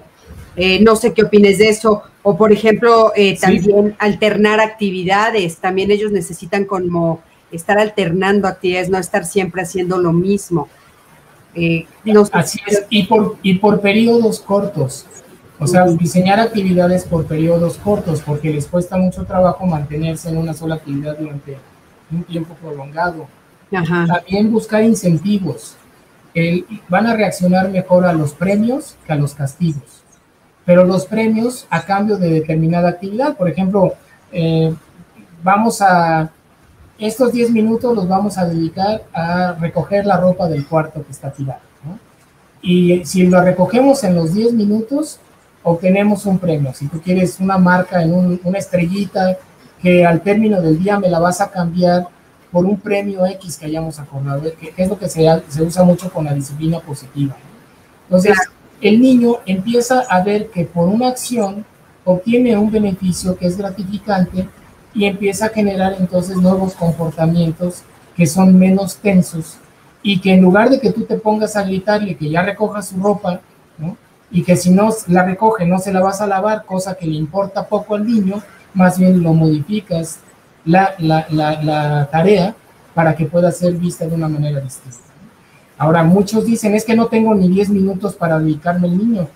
Eh, no sé qué opines de eso. O, por ejemplo, eh, también alternar actividades. También ellos necesitan como estar alternando actividades, no estar siempre haciendo lo mismo. Eh, Así es, y por, y por periodos cortos. O sea, diseñar actividades por periodos cortos, porque les cuesta mucho trabajo mantenerse en una sola actividad durante un tiempo prolongado. También buscar incentivos. van a reaccionar mejor a los premios que a los castigos. Pero los premios a cambio de determinada actividad, por ejemplo, eh, vamos a estos 10 minutos los vamos a dedicar a recoger la ropa del cuarto que está tirada. Y si lo recogemos en los 10 minutos, obtenemos un premio. Si tú quieres una marca en una estrellita que al término del día me la vas a cambiar por un premio X que hayamos acordado, que es lo que se, se usa mucho con la disciplina positiva. Entonces, el niño empieza a ver que por una acción obtiene un beneficio que es gratificante y empieza a generar entonces nuevos comportamientos que son menos tensos y que en lugar de que tú te pongas a gritarle que ya recoja su ropa, y que si no la recoge no se la vas a lavar, cosa que le importa poco al niño, más bien lo modificas la, la, la, la tarea para que pueda ser vista de una manera distinta. Ahora, muchos dicen, es que no tengo ni 10 minutos para dedicarme al niño.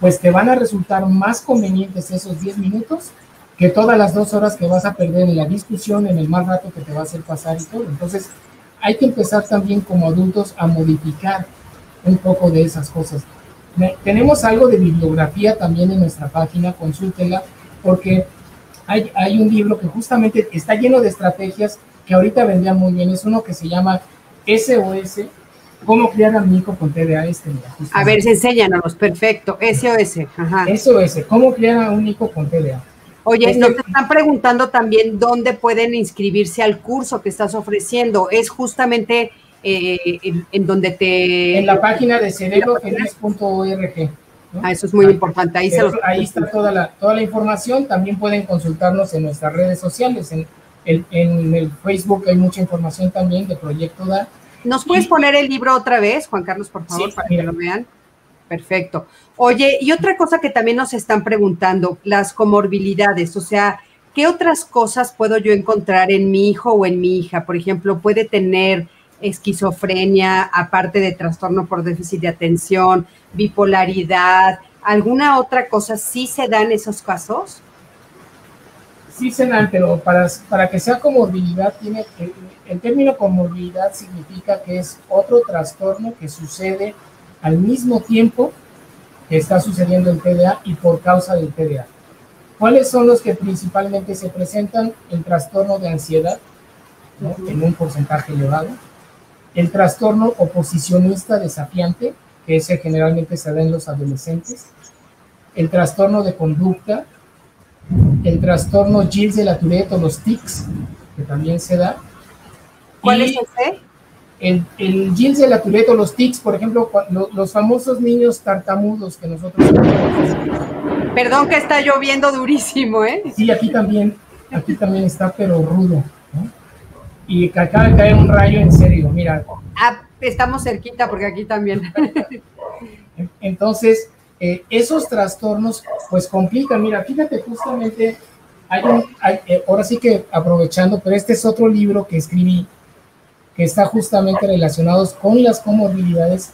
Pues te van a resultar más convenientes esos 10 minutos que todas las dos horas que vas a perder en la discusión, en el mal rato que te va a hacer pasar y todo. Entonces, hay que empezar también como adultos a modificar un poco de esas cosas. Tenemos algo de bibliografía también en nuestra página, consúltenla, porque hay, hay un libro que justamente está lleno de estrategias que ahorita vendrían muy bien. Es uno que se llama SOS, ¿Cómo criar a mi hijo con TDA este? a ver, enséñanos, perfecto. SOS. Ajá. SOS, ¿cómo criar a un hijo con TDA? Oye, este nos están preguntando también dónde pueden inscribirse al curso que estás ofreciendo. Es justamente eh, en, donde te... En la página de cerebrofeliz.org. Ah, eso es muy importante. Ahí, ahí está toda la, toda la información. También pueden consultarnos en nuestras redes sociales. En, en, el Facebook hay mucha información también de Proyecto DA. ¿Nos puedes poner el libro otra vez, Juan Carlos, por favor, para que lo vean? Perfecto. Oye, y otra cosa que también nos están preguntando, las comorbilidades, o sea, ¿qué otras cosas puedo yo encontrar en mi hijo o en mi hija? Por ejemplo, puede tener esquizofrenia, aparte de trastorno por déficit de atención, bipolaridad, ¿alguna otra cosa sí se da en esos casos? Sí, Senan, pero para, para que sea comorbilidad, tiene que, el término comorbilidad significa que es otro trastorno que sucede al mismo tiempo que está sucediendo el TDA y por causa del TDA. ¿Cuáles son los que principalmente se presentan? El trastorno de ansiedad, en un porcentaje elevado, el trastorno oposicionista desafiante, que ese generalmente se da en los adolescentes, el trastorno de conducta, el trastorno Gilles de la Tourette o los tics, que también se da. ¿Cuál es ese? El, el Gilles de la Tourette o los tics, por ejemplo, los famosos niños tartamudos que nosotros Perdón que está lloviendo durísimo, ¿eh? Sí, aquí también, aquí también está, pero rudo. Y acaba de caer un rayo en serio, mira. Ah, estamos cerquita porque aquí también. <laughs> Entonces, eh, esos trastornos pues complican. Mira, fíjate, justamente hay un, eh, ahora sí que aprovechando, pero este es otro libro que escribí que está justamente relacionados con las comorbilidades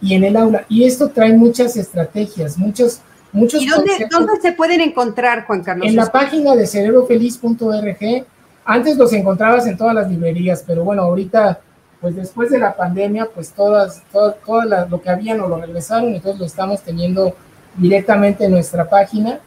y en el aula. Y esto trae muchas estrategias, muchos, muchos. ¿Y dónde, dónde se pueden encontrar, Juan Carlos? En la página de cerebrofeliz.org antes los encontrabas en todas las librerías, pero bueno, ahorita, pues después de la pandemia, pues todas, todas, lo que había nos lo regresaron, entonces lo estamos teniendo directamente en nuestra página.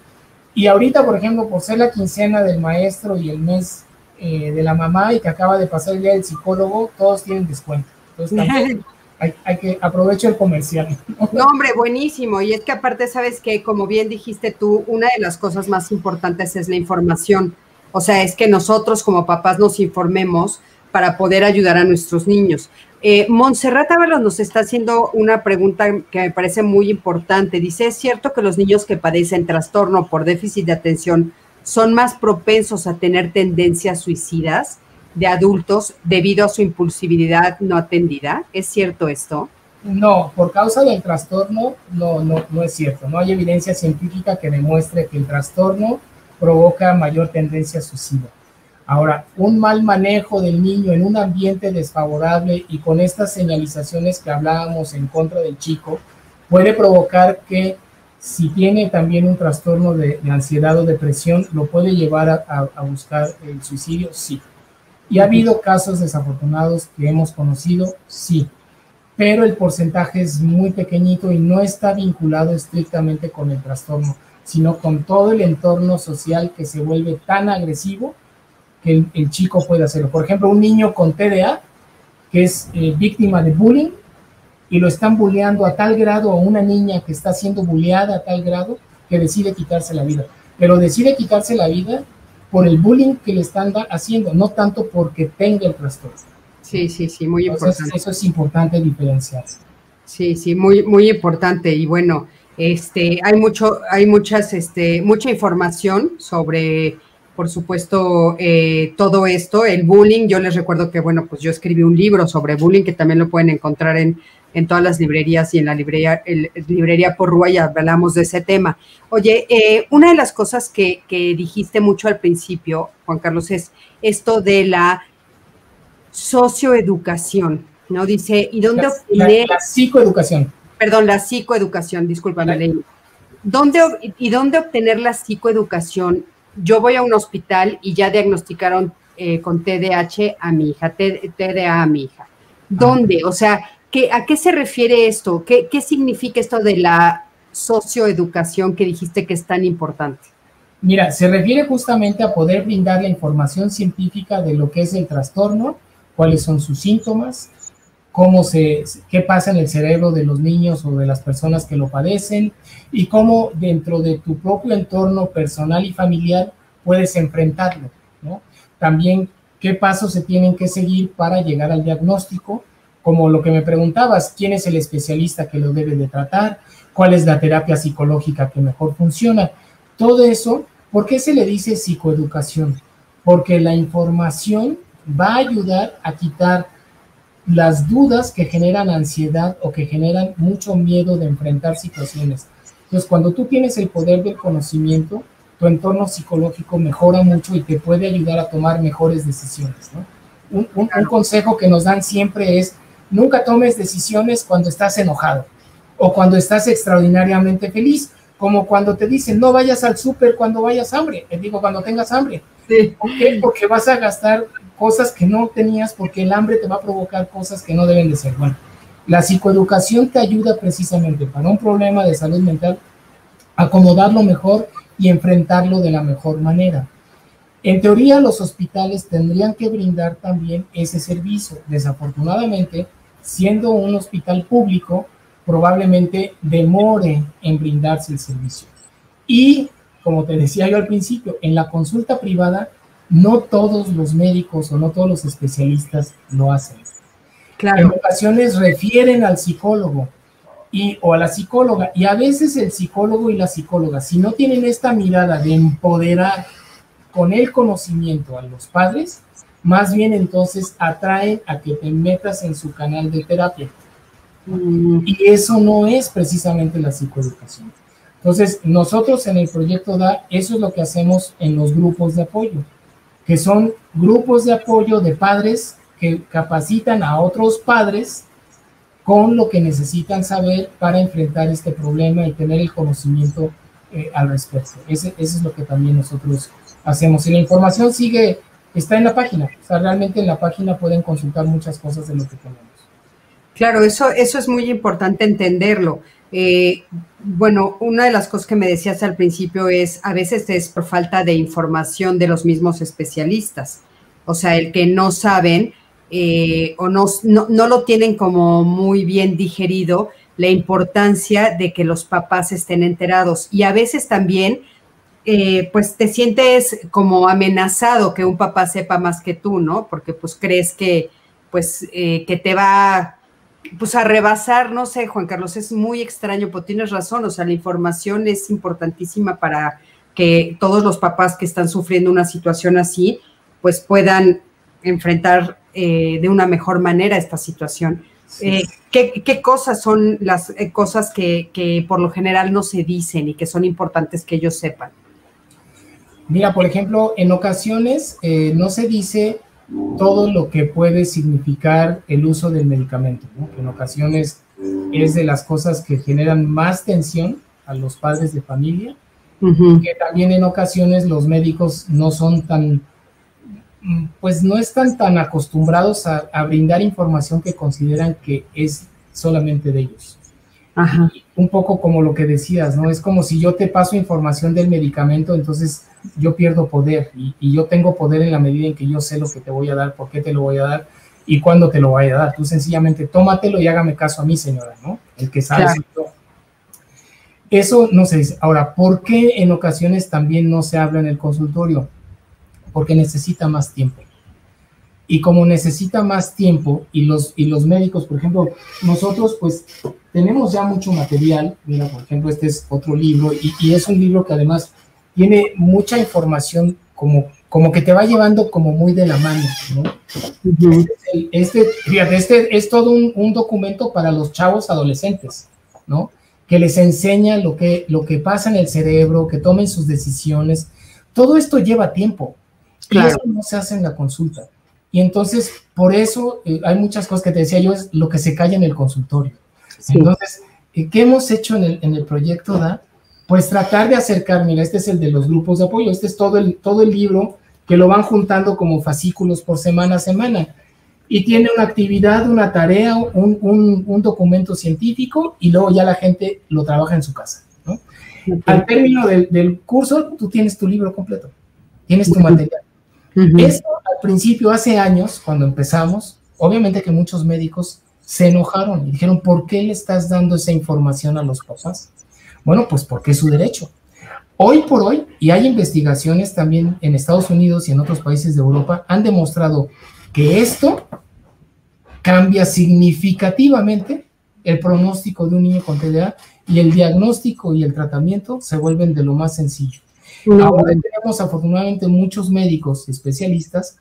Y ahorita, por ejemplo, por ser la quincena del maestro y el mes eh, de la mamá y que acaba de pasar el día del psicólogo, todos tienen descuento. Entonces también <laughs> hay, hay, que aprovechar el comercial. No, hombre, buenísimo. Y es que aparte, sabes que, como bien dijiste tú, una de las cosas más importantes es la información. O sea, es que nosotros como papás nos informemos para poder ayudar a nuestros niños. Eh, Montserrat Ábalos nos está haciendo una pregunta que me parece muy importante. Dice, ¿es cierto que los niños que padecen trastorno por déficit de atención son más propensos a tener tendencias suicidas de adultos debido a su impulsividad no atendida? ¿Es cierto esto? No, por causa del trastorno no, no, no es cierto. No hay evidencia científica que demuestre que el trastorno provoca mayor tendencia suicida. Ahora, un mal manejo del niño en un ambiente desfavorable y con estas señalizaciones que hablábamos en contra del chico, puede provocar que si tiene también un trastorno de, ansiedad o depresión, lo puede llevar a, a, buscar el suicidio, sí. Y ha habido casos desafortunados que hemos conocido, sí. Pero el porcentaje es muy pequeñito y no está vinculado estrictamente con el trastorno sino con todo el entorno social que se vuelve tan agresivo que el, chico puede hacerlo. Por ejemplo, un niño con TDA que es eh, víctima de bullying y lo están bulleando a tal grado, a una niña que está siendo bulleada a tal grado que decide quitarse la vida. Pero decide quitarse la vida por el bullying que le están haciendo, no tanto porque tenga el trastorno. Sí, sí, sí, muy importante. Eso es importante diferenciar. Sí, sí, muy, muy importante. Y bueno, este, hay mucho, hay muchas, este, mucha información sobre, por supuesto, eh, todo esto, el bullying. Yo les recuerdo que, bueno, pues yo escribí un libro sobre bullying que también lo pueden encontrar en, en todas las librerías y en la librería, el, librería Porrúa y hablamos de ese tema. Oye, eh, una de las cosas que, que dijiste mucho al principio, Juan Carlos, es esto de la socioeducación, ¿no? Dice, ¿y dónde la, la psicoeducación perdón, la psicoeducación, discúlpame, Ley. ¿Dónde, ¿Y dónde obtener la psicoeducación? Yo voy a un hospital y ya diagnosticaron eh, con TDAH a mi hija, TDA a mi hija. ¿Dónde? O sea, ¿qué, ¿a qué se refiere esto? ¿Qué, ¿Qué significa esto de la socioeducación que dijiste que es tan importante? Mira, se refiere justamente a poder brindar la información científica de lo que es el trastorno, cuáles son sus síntomas, cómo se, qué pasa en el cerebro de los niños o de las personas que lo padecen y cómo dentro de tu propio entorno personal y familiar puedes enfrentarlo. También qué pasos se tienen que seguir para llegar al diagnóstico, como lo que me preguntabas, quién es el especialista que lo debe de tratar, cuál es la terapia psicológica que mejor funciona. Todo eso, ¿por qué se le dice psicoeducación? Porque la información va a ayudar a quitar las dudas que generan ansiedad o que generan mucho miedo de enfrentar situaciones. Entonces, cuando tú tienes el poder del conocimiento, tu entorno psicológico mejora mucho y te puede ayudar a tomar mejores decisiones. Un, consejo que nos dan siempre es, nunca tomes decisiones cuando estás enojado o cuando estás extraordinariamente feliz. como cuando te dicen no vayas al súper cuando vayas hambre, te digo cuando tengas hambre. Sí. ¿Por qué? Porque vas a gastar cosas que no tenías porque el hambre te va a provocar cosas que no deben de ser. Bueno, la psicoeducación te ayuda precisamente para un problema de salud mental, acomodarlo mejor y enfrentarlo de la mejor manera. En teoría, los hospitales tendrían que brindar también ese servicio. Desafortunadamente, siendo un hospital público, probablemente demore en brindarse el servicio. Y, como te decía yo al principio, en la consulta privada, no todos los médicos o no todos los especialistas lo hacen. Claro. En ocasiones refieren al psicólogo y, o a la psicóloga, y a veces el psicólogo y la psicóloga, si no tienen esta mirada de empoderar con el conocimiento a los padres, más bien entonces atraen a que te metas en su canal de terapia. Mm. Y eso no es precisamente la psicoeducación. Entonces, nosotros en el proyecto DA, eso es lo que hacemos en los grupos de apoyo, que son grupos de apoyo de padres que capacitan a otros padres con lo que necesitan saber para enfrentar este problema y tener el conocimiento eh, al respecto. Ese, eso es lo que también nosotros hacemos. Y la información sigue, está en la página. O sea, realmente en la página pueden consultar muchas cosas de lo que tenemos. Claro, eso, eso es muy importante entenderlo. Eh, bueno, una de las cosas que me decías al principio es, a veces es por falta de información de los mismos especialistas. O sea, el que no saben eh, o no, no, lo tienen como muy bien digerido la importancia de que los papás estén enterados. Y a veces también eh, pues te sientes como amenazado que un papá sepa más que tú, ¿no? Porque pues crees que, pues, eh, que te va, pues, a rebasar, no sé, Juan Carlos, es muy extraño, pero tienes razón, o sea, la información es importantísima para que todos los papás que están sufriendo una situación así, pues puedan enfrentar eh, de una mejor manera esta situación. ¿qué, cosas son las cosas que, que por lo general no se dicen y que son importantes que ellos sepan? Mira, por ejemplo, en ocasiones eh, no se dice todo lo que puede significar el uso del medicamento, ¿no? en ocasiones es de las cosas que generan más tensión a los padres de familia, que también en ocasiones los médicos no son tan, pues no están tan acostumbrados a, a brindar información que consideran que es solamente de ellos. Ajá. Un poco como lo que decías, ¿no? Es como si yo te paso información del medicamento, entonces yo pierdo poder y, yo tengo poder en la medida en que yo sé lo que te voy a dar, por qué te lo voy a dar y cuándo te lo voy a dar. Tú sencillamente tómatelo y hágame caso a mí, señora, ¿no? El que sabe. Eso no se dice. Ahora, ¿por qué en ocasiones también no se habla en el consultorio? Porque necesita más tiempo. Y como necesita más tiempo y los, y los médicos, por ejemplo, nosotros pues tenemos ya mucho material. Mira, por ejemplo, este es otro libro y, y es un libro que además tiene mucha información como, como que te va llevando como muy de la mano, ¿no? Este, fíjate, este es todo un, documento para los chavos adolescentes, ¿no? Que les enseña lo que, lo que pasa en el cerebro, que tomen sus decisiones. Todo esto lleva tiempo. Y eso no se hace en la consulta. Y entonces, por eso eh, hay muchas cosas que te decía yo, es lo que se calla en el consultorio. Entonces, eh, ¿qué hemos hecho en el, en el proyecto DA? Pues tratar de acercar, mira, este es el de los grupos de apoyo, este es todo el, todo el libro que lo van juntando como fascículos por semana a semana. Y tiene una actividad, una tarea, un, documento científico y luego ya la gente lo trabaja en su casa. ¿no? Al término del, curso, tú tienes tu libro completo, tienes tu material. Eso al principio, hace años, cuando empezamos, obviamente que muchos médicos se enojaron y dijeron, ¿por qué le estás dando esa información a los papás? Bueno, pues porque es su derecho. Hoy por hoy, y hay investigaciones también en Estados Unidos y en otros países de Europa, han demostrado que esto cambia significativamente el pronóstico de un niño con TDA y el diagnóstico y el tratamiento se vuelven de lo más sencillo. Ahora tenemos afortunadamente muchos médicos especialistas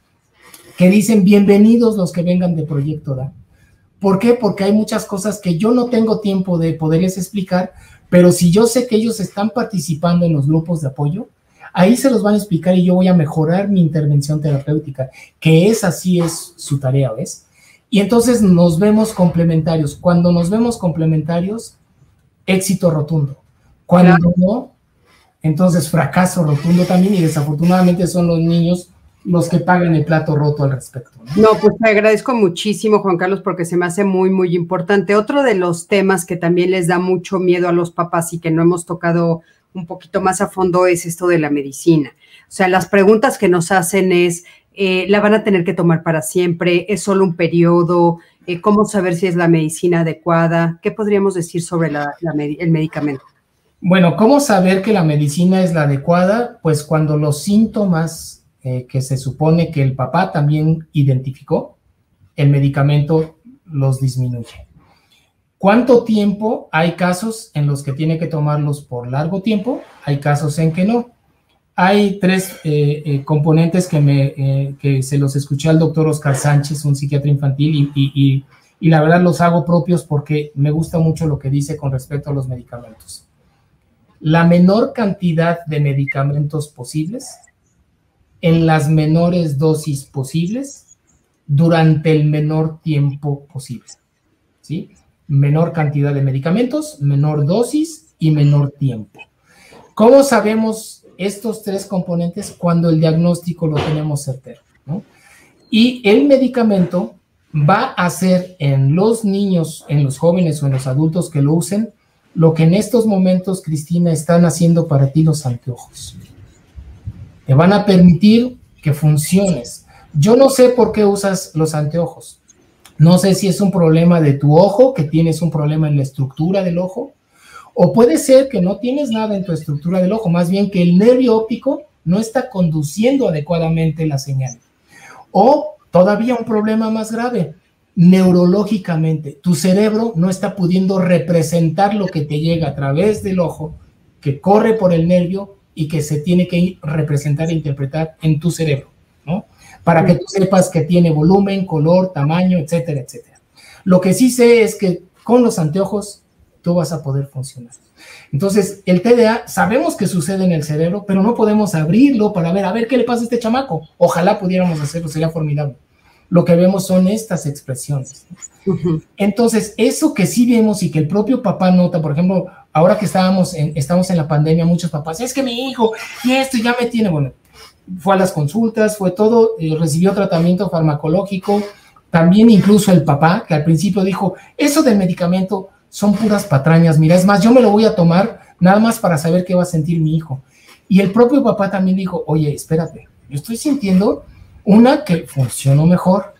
que dicen bienvenidos los que vengan de Proyecto DA. ¿Por qué? Porque hay muchas cosas que yo no tengo tiempo de poderles explicar, pero si yo sé que ellos están participando en los grupos de apoyo, ahí se los van a explicar y yo voy a mejorar mi intervención terapéutica, que es así es su tarea, ¿ves? Y entonces nos vemos complementarios. Cuando nos vemos complementarios, éxito rotundo. Cuando no, entonces fracaso rotundo también y desafortunadamente son los niños los que pagan el plato roto al respecto. ¿no? pues te agradezco muchísimo, Juan Carlos, porque se me hace muy, muy importante. Otro de los temas que también les da mucho miedo a los papás y que no hemos tocado un poquito más a fondo es esto de la medicina. O sea, las preguntas que nos hacen es, eh, ¿la van a tener que tomar para siempre? ¿Es solo un periodo? Eh, ¿Cómo saber si es la medicina adecuada? ¿Qué podríamos decir sobre el medicamento? Bueno, ¿cómo saber que la medicina es la adecuada? Pues cuando los síntomas eh, que se supone que el papá también identificó, el medicamento los disminuye. ¿Cuánto tiempo? Hay casos en los que tiene que tomarlos por largo tiempo, hay casos en que no. Hay tres eh, eh, componentes que, me, que se los escuché al doctor Oscar Sánchez, un psiquiatra infantil, y, y la verdad los hago propios porque me gusta mucho lo que dice con respecto a los medicamentos. La menor cantidad de medicamentos posibles en las menores dosis posibles durante el menor tiempo posible. ¿Sí? Menor cantidad de medicamentos, menor dosis y menor tiempo. ¿Cómo sabemos estos tres componentes cuando el diagnóstico lo tenemos certero? Y el medicamento va a hacer en los niños, en los jóvenes o en los adultos que lo usen, lo que en estos momentos, Cristina, están haciendo para ti los anteojos te van a permitir que funciones. Yo no sé por qué usas los anteojos. No sé si es un problema de tu ojo, que tienes un problema en la estructura del ojo, o puede ser que no tienes nada en tu estructura del ojo, más bien que el nervio óptico no está conduciendo adecuadamente la señal. O todavía un problema más grave, neurológicamente, tu cerebro no está pudiendo representar lo que te llega a través del ojo, que corre por el nervio y que se tiene que representar e interpretar en tu cerebro, ¿no? Para que tú sepas que tiene volumen, color, tamaño, etcétera, etcétera. Lo que sí sé es que con los anteojos tú vas a poder funcionar. Entonces, el TDA sabemos que sucede en el cerebro, pero no podemos abrirlo para ver, a ver qué le pasa a este chamaco. Ojalá pudiéramos hacerlo, sería formidable. Lo que vemos son estas expresiones. Entonces, eso que sí vemos y que el propio papá nota, por ejemplo, ahora que estábamos en, estamos en la pandemia, muchos papás, es que mi hijo, y esto ya me tiene, bueno, fue a las consultas, fue todo, eh, recibió tratamiento farmacológico, también incluso el papá, que al principio dijo, eso del medicamento son puras patrañas, mira, es más, yo me lo voy a tomar nada más para saber qué va a sentir mi hijo. Y el propio papá también dijo, oye, espérate, yo estoy sintiendo una que funcionó mejor,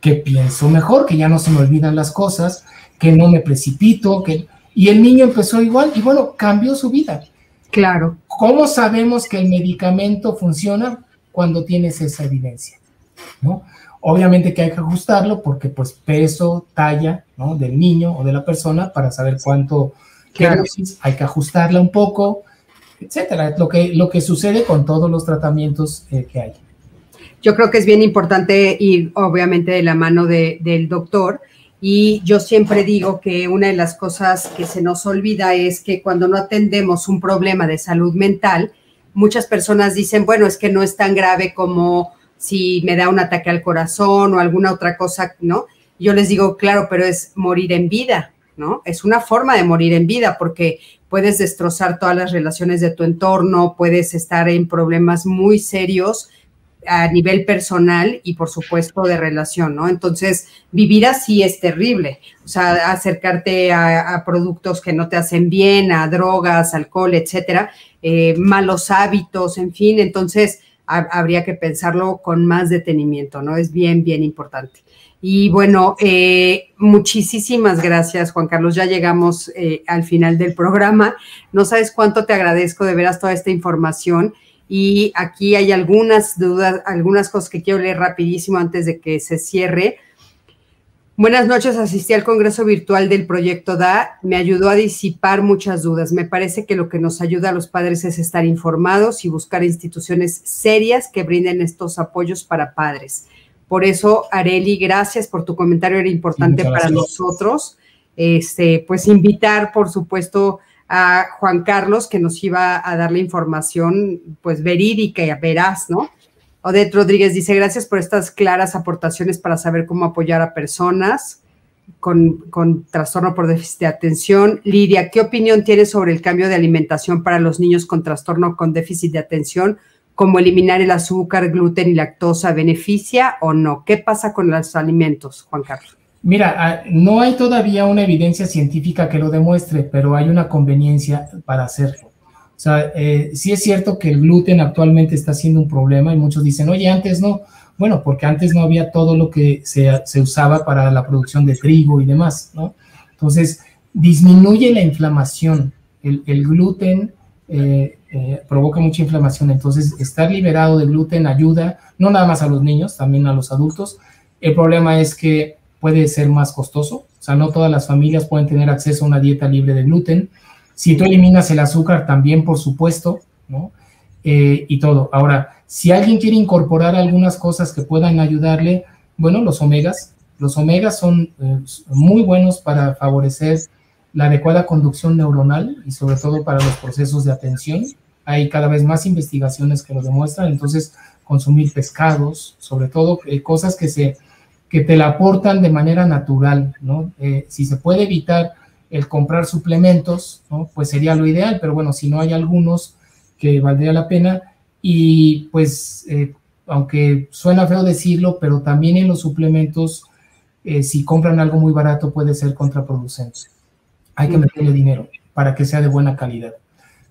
que pienso mejor, que ya no se me olvidan las cosas, que no me precipito, que y el niño empezó igual y bueno, cambió su vida. Claro. ¿Cómo sabemos que el medicamento funciona cuando tienes esa evidencia? ¿No? Obviamente que hay que ajustarlo porque pues peso, talla, ¿no? Del niño o de la persona para saber cuánto claro. hay que ajustarla un poco, etcétera. Lo que, lo que sucede con todos los tratamientos eh, que hay. Yo creo que es bien importante ir obviamente de la mano de, del doctor y yo siempre digo que una de las cosas que se nos olvida es que cuando no atendemos un problema de salud mental, muchas personas dicen, bueno, es que no es tan grave como si me da un ataque al corazón o alguna otra cosa, ¿no? Yo les digo, claro, pero es morir en vida, ¿no? Es una forma de morir en vida porque puedes destrozar todas las relaciones de tu entorno, puedes estar en problemas muy serios a nivel personal y por supuesto de relación, ¿no? Entonces, vivir así es terrible, o sea, acercarte a, productos que no te hacen bien, a drogas, alcohol, etcétera, eh, malos hábitos, en fin, entonces habría que pensarlo con más detenimiento, ¿no? Es bien, bien importante. Y bueno, eh, muchísimas gracias, Juan Carlos. Ya llegamos eh, al final del programa. No sabes cuánto te agradezco de veras toda esta información y aquí hay algunas dudas, algunas cosas que quiero leer rapidísimo antes de que se cierre. Buenas noches, asistí al Congreso Virtual del Proyecto DA. Me ayudó a disipar muchas dudas. Me parece que lo que nos ayuda a los padres es estar informados y buscar instituciones serias que brinden estos apoyos para padres. Por eso, Areli, gracias por tu comentario, era importante para nosotros. Este, pues invitar, por supuesto, a Juan Carlos, que nos iba a dar la información, pues verídica y veraz, ¿no? Odette Rodríguez dice, gracias por estas claras aportaciones para saber cómo apoyar a personas. con, trastorno por déficit de atención. Lidia, ¿qué opinión tienes sobre el cambio de alimentación para los niños con trastorno con déficit de atención? como eliminar el azúcar, gluten y lactosa, ¿beneficia o no? ¿Qué pasa con los alimentos, Juan Carlos? Mira, ah, no hay todavía una evidencia científica que lo demuestre, pero hay una conveniencia para hacerlo. O sea, eh, sí es cierto que el gluten actualmente está siendo un problema y muchos dicen, oye, antes no. Bueno, porque antes no había todo lo que se, usaba para la producción de trigo y demás, ¿no? Entonces, disminuye la inflamación. El, gluten eh, eh, provoca mucha inflamación, entonces estar liberado de gluten ayuda no nada más a los niños, también a los adultos. El problema es que puede ser más costoso, o sea, no todas las familias pueden tener acceso a una dieta libre de gluten. Si tú eliminas el azúcar, también, por supuesto, ¿no? Eh, y todo. Ahora, si alguien quiere incorporar algunas cosas que puedan ayudarle, bueno, los omegas, los omegas son eh, muy buenos para favorecer la adecuada conducción neuronal y sobre todo para los procesos de atención. Hay cada vez más investigaciones que lo demuestran, entonces consumir pescados, sobre todo eh, cosas que, se, que te la aportan de manera natural, ¿no? Eh, si se puede evitar el comprar suplementos, ¿no? Pues sería lo ideal, pero bueno, si no hay algunos que valdría la pena, y pues, eh, aunque suena feo decirlo, pero también en los suplementos, eh, si compran algo muy barato puede ser contraproducente. Hay que meterle dinero para que sea de buena calidad.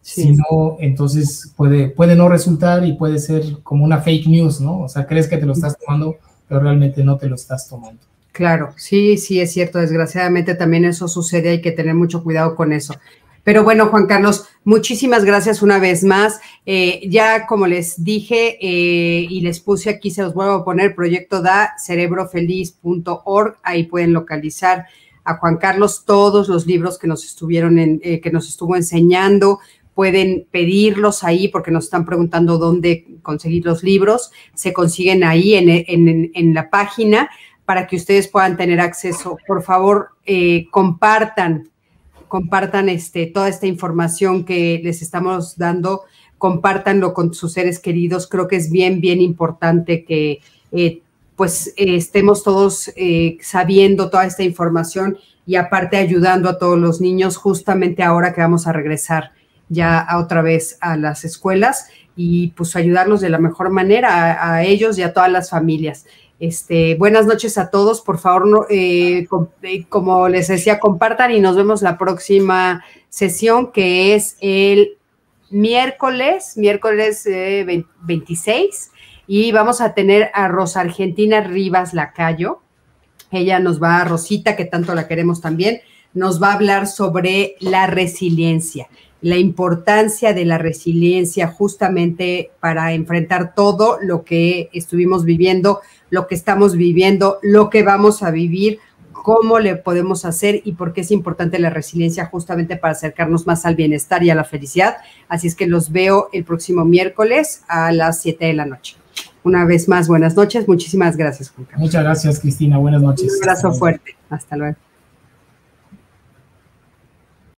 Si no, entonces puede, puede no resultar y puede ser como una fake news, ¿no? O sea, crees que te lo estás tomando, pero realmente no te lo estás tomando. Claro, sí, sí, es cierto. Desgraciadamente también eso sucede, hay que tener mucho cuidado con eso. Pero bueno, Juan Carlos, muchísimas gracias una vez más. Eh, ya como les dije eh, y les puse aquí, se los vuelvo a poner, proyecto da cerebrofeliz.org, ahí pueden localizar a Juan Carlos todos los libros que nos estuvieron en, eh, que nos estuvo enseñando. Pueden pedirlos ahí porque nos están preguntando dónde conseguir los libros. Se consiguen ahí en, en la página para que ustedes puedan tener acceso. Por favor, compartan compartan este, toda esta información que les estamos dando, compártanlo con sus seres queridos. Creo que es bien, bien importante que eh, pues estemos todos eh, sabiendo toda esta información y aparte ayudando a todos los niños justamente ahora que vamos a regresar ya otra vez a las escuelas y pues ayudarlos de la mejor manera a ellos y a todas las familias. Este, buenas noches a todos. Por favor, eh, eh, como les decía, compartan y nos vemos la próxima sesión que es el miércoles, miércoles 26. Y vamos a tener a Rosa Argentina Rivas Lacayo. Ella nos va, Rosita, que tanto la queremos también, nos va a hablar sobre la resiliencia la importancia de la resiliencia justamente para enfrentar todo lo que estuvimos viviendo lo que estamos viviendo, lo que vamos a vivir, cómo le podemos hacer y por qué es importante la resiliencia justamente para acercarnos más al bienestar y a la felicidad. Así es que los veo el próximo miércoles a las 7 de la noche. Una vez más, buenas noches. Muchísimas gracias, Juan Muchas gracias, Cristina. Buenas noches. Un abrazo fuerte. Hasta luego.